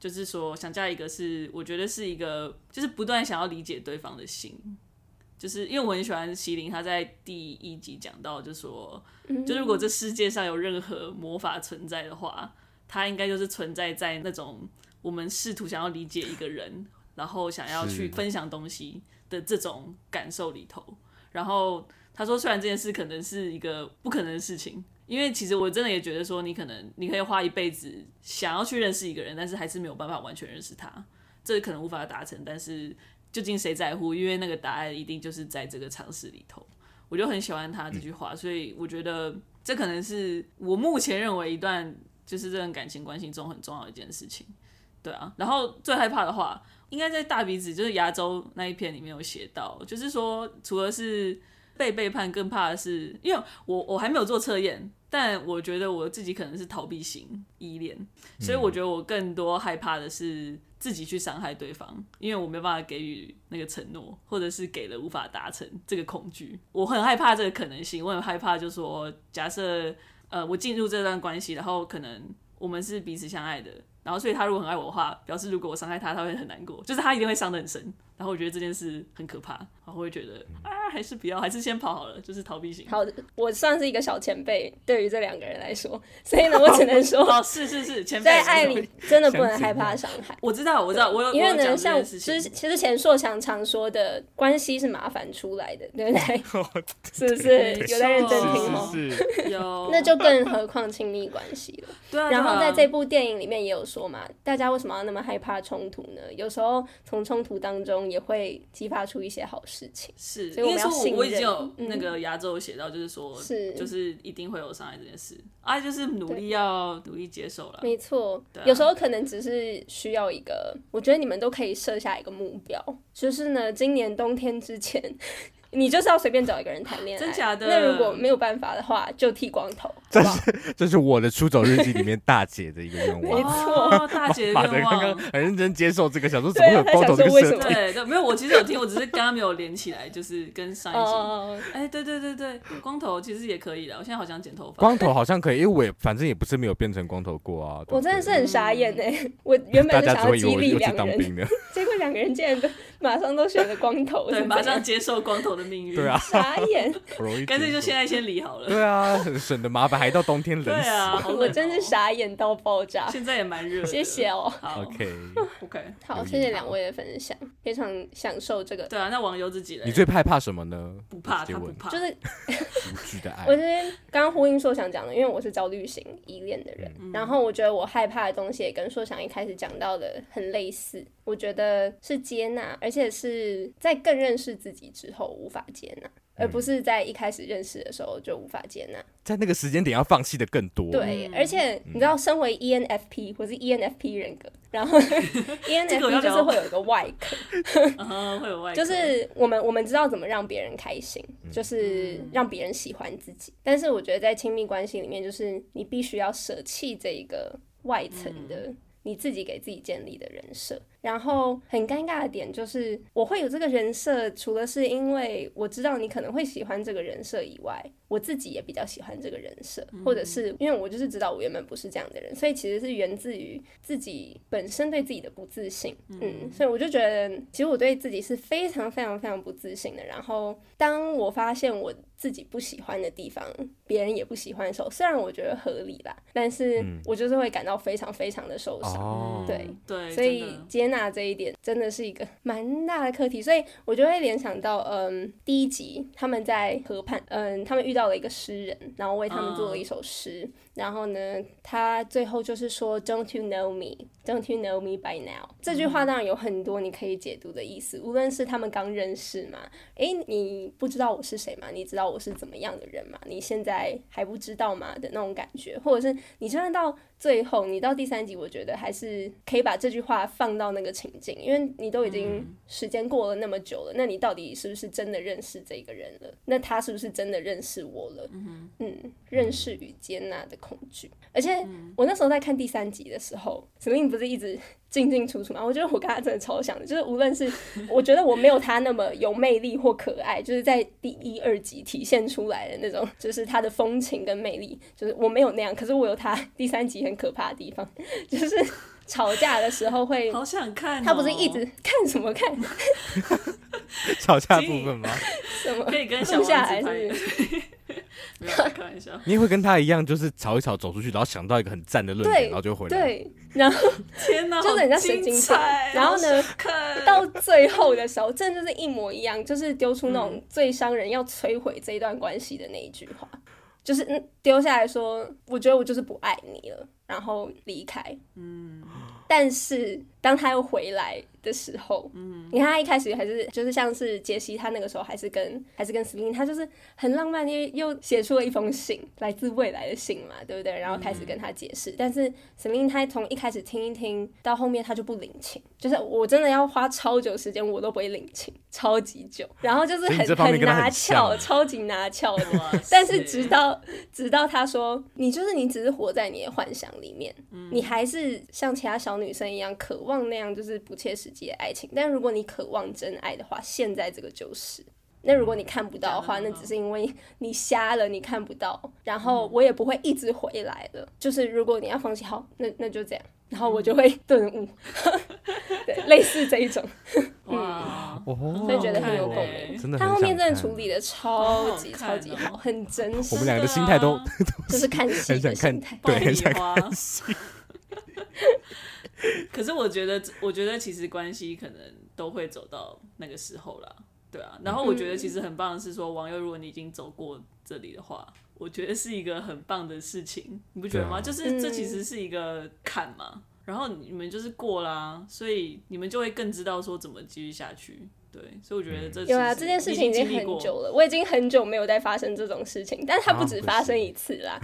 就是说想加一个是我觉得是一个，就是不断想要理解对方的心，就是因为我很喜欢麒麟，他在第一集讲到，就说，就如果这世界上有任何魔法存在的话，它应该就是存在在那种。我们试图想要理解一个人，然后想要去分享东西的这种感受里头。然后他说，虽然这件事可能是一个不可能的事情，因为其实我真的也觉得说，你可能你可以花一辈子想要去认识一个人，但是还是没有办法完全认识他，这可能无法达成。但是究竟谁在乎？因为那个答案一定就是在这个尝试里头。我就很喜欢他这句话，所以我觉得这可能是我目前认为一段就是这段感情关系中很重要的一件事情。对啊。然后最害怕的话，应该在大鼻子就是牙周那一篇里面有写到，就是说除了是被背叛，更怕的是，因为我我还没有做测验，但我觉得我自己可能是逃避型依恋，所以我觉得我更多害怕的是自己去伤害对方，因为我没办法给予那个承诺，或者是给了无法达成，这个恐惧，我很害怕这个可能性，我很害怕，就是说假设呃我进入这段关系，然后可能我们是彼此相爱的。然后，所以他如果很爱我的话，表示如果我伤害他，他会很难过，就是他一定会伤得很深。然后我觉得这件事很可怕，然后会觉得啊，还是不要，还是先跑好了，就是逃避型。好，我算是一个小前辈，对于这两个人来说，所以呢，我只能说，哦，是是是，前辈 (laughs) 在爱里真的不能害怕伤害。我知道，我知道，我有因为呢，像其实其实钱硕强常说的，关系是麻烦出来的，对不对？(laughs) (laughs) 是不是有在认真听吗？有，那就更何况亲密关系了。对啊。然后在这部电影里面也有说嘛，大家为什么要那么害怕冲突呢？有时候从冲突当中。也会激发出一些好事情，是，所以我们要信任。我已经有那个牙周写到，就是说，是，就是一定会有伤害这件事，啊，就是努力要努力接受了。没错，啊、有时候可能只是需要一个，我觉得你们都可以设下一个目标，就是呢，今年冬天之前。你就是要随便找一个人谈恋爱，(laughs) 真假的？那如果没有办法的话，就剃光头。(laughs) 这是 (laughs) 这是我的出走日记里面大姐的一个愿望。没错，大姐的愿望。刚刚很认真接受这个，想说怎么会有光头这个设定？对对，没有，我其实有听，我只是刚刚没有连起来，就是跟上一集。哎，对对对对，光头其实也可以的。我现在好想剪头发。光头好像可以，因为我也反正也不是没有变成光头过啊。我真的是很傻眼哎！我原本是想要激励两个人，结果两个人竟然都马上都选了光头，对，马上接受光头的命运。对啊。傻眼，(laughs) 干脆就现在先离好了。对啊，省得麻烦，还到冬天冷死。对啊，我真是傻眼到爆炸。现在也蛮热。谢谢哦。好，OK，OK，(laughs) 好，谢谢两位的分享，非常享受这个。对啊，那网友自己，你最害怕什么呢？不怕，他不怕，就是 (laughs) 无惧的爱。我这边刚刚呼应硕想讲的，因为我是焦虑型依恋的人，然后我觉得我害怕的东西也跟硕想一开始讲到的很类似。我觉得是接纳，而且是在更认识自己之后无法接纳。而不是在一开始认识的时候就无法接纳，在那个时间点要放弃的更多。对，而且你知道，身为 ENFP 或是 ENFP 人格，然后 (laughs) ENFP 就是会有一个外壳，(laughs) 会有外壳，就是我们我们知道怎么让别人开心，就是让别人喜欢自己。但是我觉得在亲密关系里面，就是你必须要舍弃这一个外层的你自己给自己建立的人设。然后很尴尬的点就是，我会有这个人设，除了是因为我知道你可能会喜欢这个人设以外，我自己也比较喜欢这个人设，或者是因为我就是知道我原本不是这样的人，所以其实是源自于自己本身对自己的不自信。嗯，所以我就觉得，其实我对自己是非常非常非常不自信的。然后当我发现我自己不喜欢的地方，别人也不喜欢的时候，虽然我觉得合理啦，但是我就是会感到非常非常的受伤。哦，对对，所以今天。那这一点真的是一个蛮大的课题，所以我就会联想到，嗯，第一集他们在河畔，嗯，他们遇到了一个诗人，然后为他们做了一首诗。然后呢，他最后就是说，Don't you know me? Don't you know me by now？这句话当然有很多你可以解读的意思，无论是他们刚认识嘛，诶，你不知道我是谁吗？你知道我是怎么样的人吗？你现在还不知道吗？的那种感觉，或者是你就算到最后，你到第三集，我觉得还是可以把这句话放到那个情境，因为你都已经时间过了那么久了，那你到底是不是真的认识这个人了？那他是不是真的认识我了？嗯，认识与接纳的。恐惧，而且我那时候在看第三集的时候陈韵不是一直进进出出嘛？我觉得我跟他真的超像的，就是无论是我觉得我没有他那么有魅力或可爱，就是在第一、二集体现出来的那种，就是他的风情跟魅力，就是我没有那样，可是我有他第三集很可怕的地方，就是吵架的时候会好想看，他不是一直看什么看？(laughs) 吵架部分吗？什么可以跟小下来是？(laughs) 没有开玩笑，你也会跟他一样，就是吵一吵走出去，然后想到一个很赞的论点，然后就回来。对，然后天哪，就是人家神经病。然后呢，到最后的时候，真的就是一模一样，就是丢出那种最伤人、要摧毁这一段关系的那一句话，就是嗯，丢下来说，我觉得我就是不爱你了，然后离开。嗯，但是当他又回来。的时候，嗯，你看他一开始还是就是像是杰西，他那个时候还是跟还是跟斯宾，他就是很浪漫，又又写出了一封信，来自未来的信嘛，对不对？然后开始跟他解释，嗯、但是斯宾他从一开始听一听到后面他就不领情，就是我真的要花超久时间我都不会领情，超级久，然后就是很很，很拿翘，超级拿翘的，但是直到直到他说你就是你只是活在你的幻想里面，嗯、你还是像其他小女生一样渴望那样就是不切实际的爱情，但如果你渴望真爱的话，现在这个就是。那如果你看不到的话，那只是因为你瞎了，你看不到。然后我也不会一直回来的。就是如果你要放弃，好，那那就这样。然后我就会顿悟，(laughs) 对，类似这一种。哇，(laughs) 所以觉得很有共鸣。真的，他后面真的处理的超级超级好，很真实。我们两个的心态都就是看戏，很想看，对，很想看戏。(laughs) (laughs) 可是我觉得，我觉得其实关系可能都会走到那个时候啦。对啊，然后我觉得其实很棒的是说，网友如果你已经走过这里的话，我觉得是一个很棒的事情，你不觉得吗？就是这其实是一个坎嘛，然后你们就是过啦，所以你们就会更知道说怎么继续下去。对，所以我觉得这有啊，这件事情已经很久了，我已经很久没有再发生这种事情，但是它不止发生一次啦，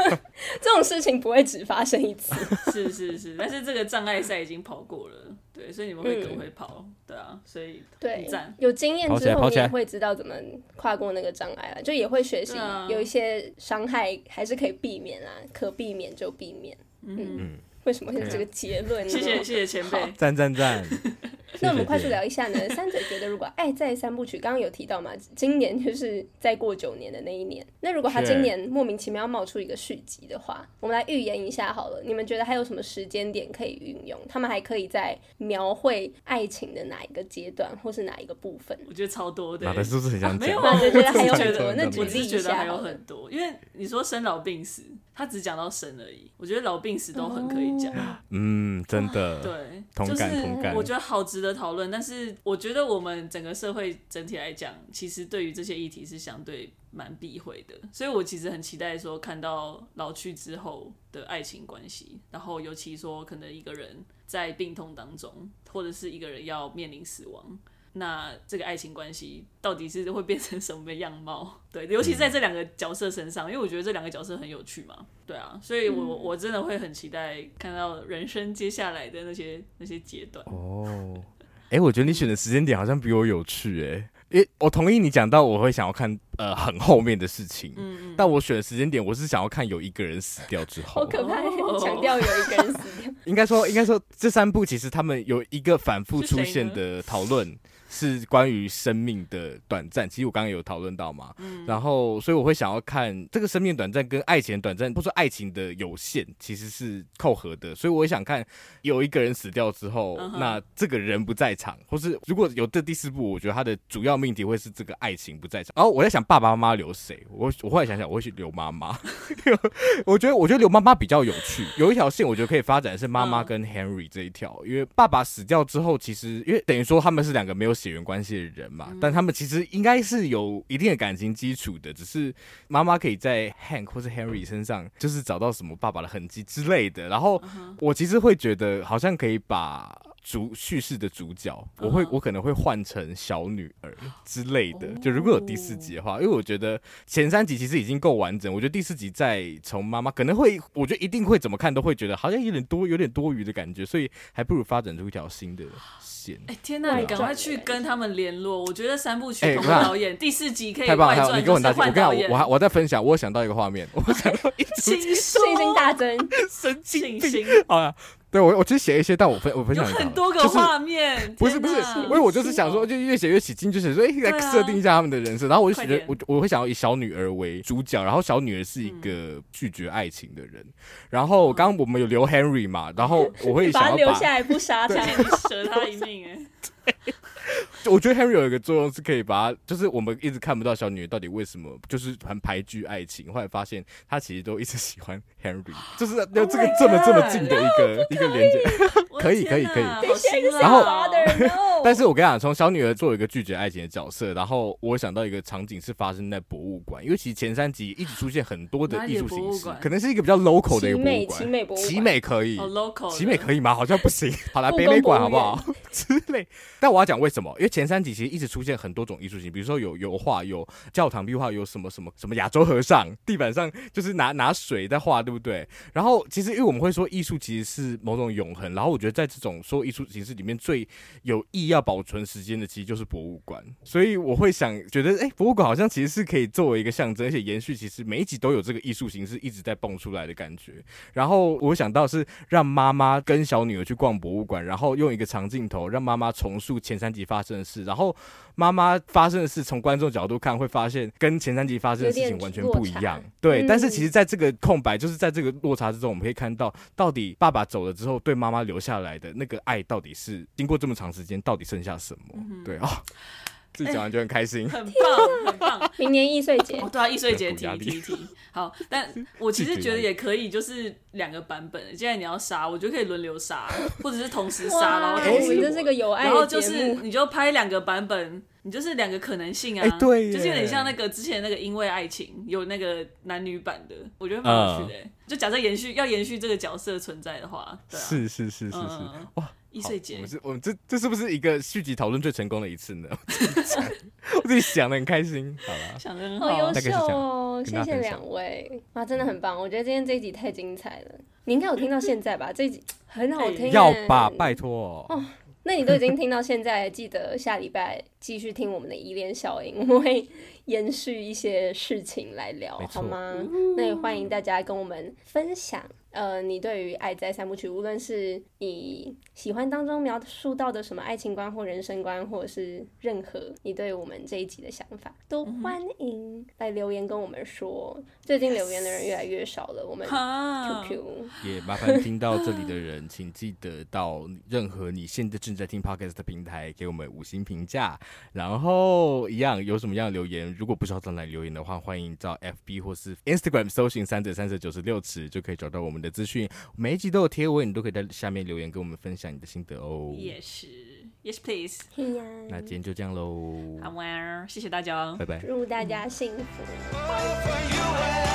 (laughs) 这种事情不会只发生一次，(laughs) 是是是，但是这个障碍赛已经跑过了，对，所以你们会更会跑，对啊，所以对，有经验之后你也会知道怎么跨过那个障碍了，就也会学习有一些伤害还是可以避免啊，可避免就避免，嗯，为什么是这个结论？谢谢谢谢前辈，赞赞赞。那我们快速聊一下呢。(laughs) 三嘴觉得，如果《爱在三部曲》刚刚有提到嘛，今年就是再过九年的那一年。那如果他今年莫名其妙冒出一个续集的话，我们来预言一下好了。你们觉得还有什么时间点可以运用？他们还可以在描绘爱情的哪一个阶段，或是哪一个部分？我觉得超多的。哪个是不是很想讲？没有，我觉得还有很多。那举例一下，还有很多。因为你说生老病死，他只讲到生而已。我觉得老病死都很可以讲。嗯，真的。对，同感同感。我觉得好值值得讨论，但是。我觉得我们整个社会整体来讲，其实对于这些议题是相对蛮避讳的，所以我其实很期待说看到老去之后的爱情关系，然后尤其说可能一个人在病痛当中，或者是一个人要面临死亡，那这个爱情关系到底是会变成什么样貌？(laughs) 对，尤其在这两个角色身上，因为我觉得这两个角色很有趣嘛，对啊，所以我我真的会很期待看到人生接下来的那些那些阶段。哦。哎、欸，我觉得你选的时间点好像比我有趣哎、我同意你讲到我会想要看呃很后面的事情，嗯嗯，但我选的时间点我是想要看有一个人死掉之后，好可怕，强调有一个人死掉。应该说，应该说这三部其实他们有一个反复出现的讨论。是关于生命的短暂，其实我刚刚有讨论到嘛，嗯、然后所以我会想要看这个生命短暂跟爱情短暂，或者说爱情的有限，其实是扣合的，所以我也想看有一个人死掉之后，嗯、那这个人不在场，或是如果有这第四部，我觉得他的主要命题会是这个爱情不在场。然后我在想爸爸妈妈留谁，我我后来想想，我会去留妈妈，(laughs) 我觉得我觉得留妈妈比较有趣，有一条线我觉得可以发展是妈妈跟 Henry 这一条，嗯、因为爸爸死掉之后，其实因为等于说他们是两个没有。血缘关系的人嘛，但他们其实应该是有一定的感情基础的，只是妈妈可以在 Hank 或是 Henry 身上，就是找到什么爸爸的痕迹之类的。然后我其实会觉得，好像可以把主叙事的主角，我会我可能会换成小女儿之类的。就如果有第四集的话，因为我觉得前三集其实已经够完整，我觉得第四集再从妈妈可能会，我觉得一定会怎么看都会觉得好像有点多，有点多余的感觉，所以还不如发展出一条新的线。哎、欸、天哪！你赶快去跟他们联络。我觉得三部曲同导演、欸、第四集可以太棒了，你给我很大。我跟我还我在分享，我想到一个画面，我想到一 (laughs) 信心大 (laughs) 增，神经病。好了。对我，我其实写一些，但我分我分享很多个画面，不是不是，因为我就是想说，就越写越起劲，就写说，哎，来设定一下他们的人设，然后我就觉得，我我会想要以小女儿为主角，然后小女儿是一个拒绝爱情的人，然后刚刚我们有留 Henry 嘛，然后我会 (laughs) 想要把留下来不杀 (laughs) 他，你舍他一命哎。(laughs) 我觉得 Henry 有一个作用是可以把他，就是我们一直看不到小女儿到底为什么就是很排拒爱情，后来发现她其实都一直喜欢 Henry，就是有这个这么这么近的一个一个连接，可以可以可以。然后，(laughs) 但是我跟你讲，从小女儿做一个拒绝爱情的角色，然后我想到一个场景是发生在博物馆，因为其实前三集一直出现很多的艺术形式，可能是一个比较 local 的一个博物馆，奇美博物馆，奇美可以，奇美可以吗？好像不行，(laughs) 好来北美馆好不好？(laughs) 之类。但我要讲为什么？因为前三集其实一直出现很多种艺术型，比如说有油画、有教堂壁画、有什么什么什么亚洲和尚，地板上就是拿拿水在画，对不对？然后其实因为我们会说艺术其实是某某种永恒，然后我觉得在这种说艺术形式里面最有意要保存时间的，其实就是博物馆。所以我会想觉得，哎、博物馆好像其实是可以作为一个象征，而且延续，其实每一集都有这个艺术形式一直在蹦出来的感觉。然后我想到是让妈妈跟小女儿去逛博物馆，然后用一个长镜头让妈妈重述前三集发生的事，然后妈妈发生的事从观众角度看会发现跟前三集发生的事情完全不一样。对，嗯、但是其实在这个空白，就是在这个落差之中，我们可以看到到底爸爸走了之后对妈妈留下来的那个爱到底是经过这么长时间到底剩下什么？嗯、对啊。哦 (laughs) 自己讲完就很开心，欸、(laughs) 很棒，很棒。明年易碎节，对啊，易碎节提提提。好，但我其实觉得 (laughs) 也可以，就是两个版本。既然你要杀，我觉得可以轮流杀，或者是同时杀，然后同时。这是个有爱的。然后就是你就拍两个版本，你就是两个可能性啊。欸、对，就是有点像那个之前那个因为爱情有那个男女版的，我觉得蛮有趣的、欸。嗯、就假设延续要延续这个角色存在的话，对啊、是是是是是，嗯、哇。易碎节，我们这我们这这是不是一个续集讨论最成功的一次呢？(laughs) 我自己想的很开心，好了，想的很好，好优秀哦！谢谢两位，哇，真的很棒！我觉得今天这一集太精彩了，你应该有听到现在吧？这一集很好听，要吧？拜托哦。那你都已经听到现在，记得下礼拜继续听我们的依恋效应，我们会延续一些事情来聊，好吗？那也欢迎大家跟我们分享。呃，你对于《爱在三部曲》，无论是你喜欢当中描述到的什么爱情观或人生观，或者是任何你对我们这一集的想法，都欢迎来留言跟我们说。最近留言的人越来越少了，我们 QQ 也麻烦听到这里的人，请记得到任何你现在正在听 Podcast 的平台给我们五星评价。然后一样有什么样的留言，如果不知道怎么来留言的话，欢迎到 FB 或是 Instagram 搜寻三者三者九十六尺，就可以找到我们。的资讯，每一集都有贴文，你都可以在下面留言跟我们分享你的心得哦。Yes，Yes please。那今天就这样喽。好玩，谢谢大家，拜拜，祝大家幸福。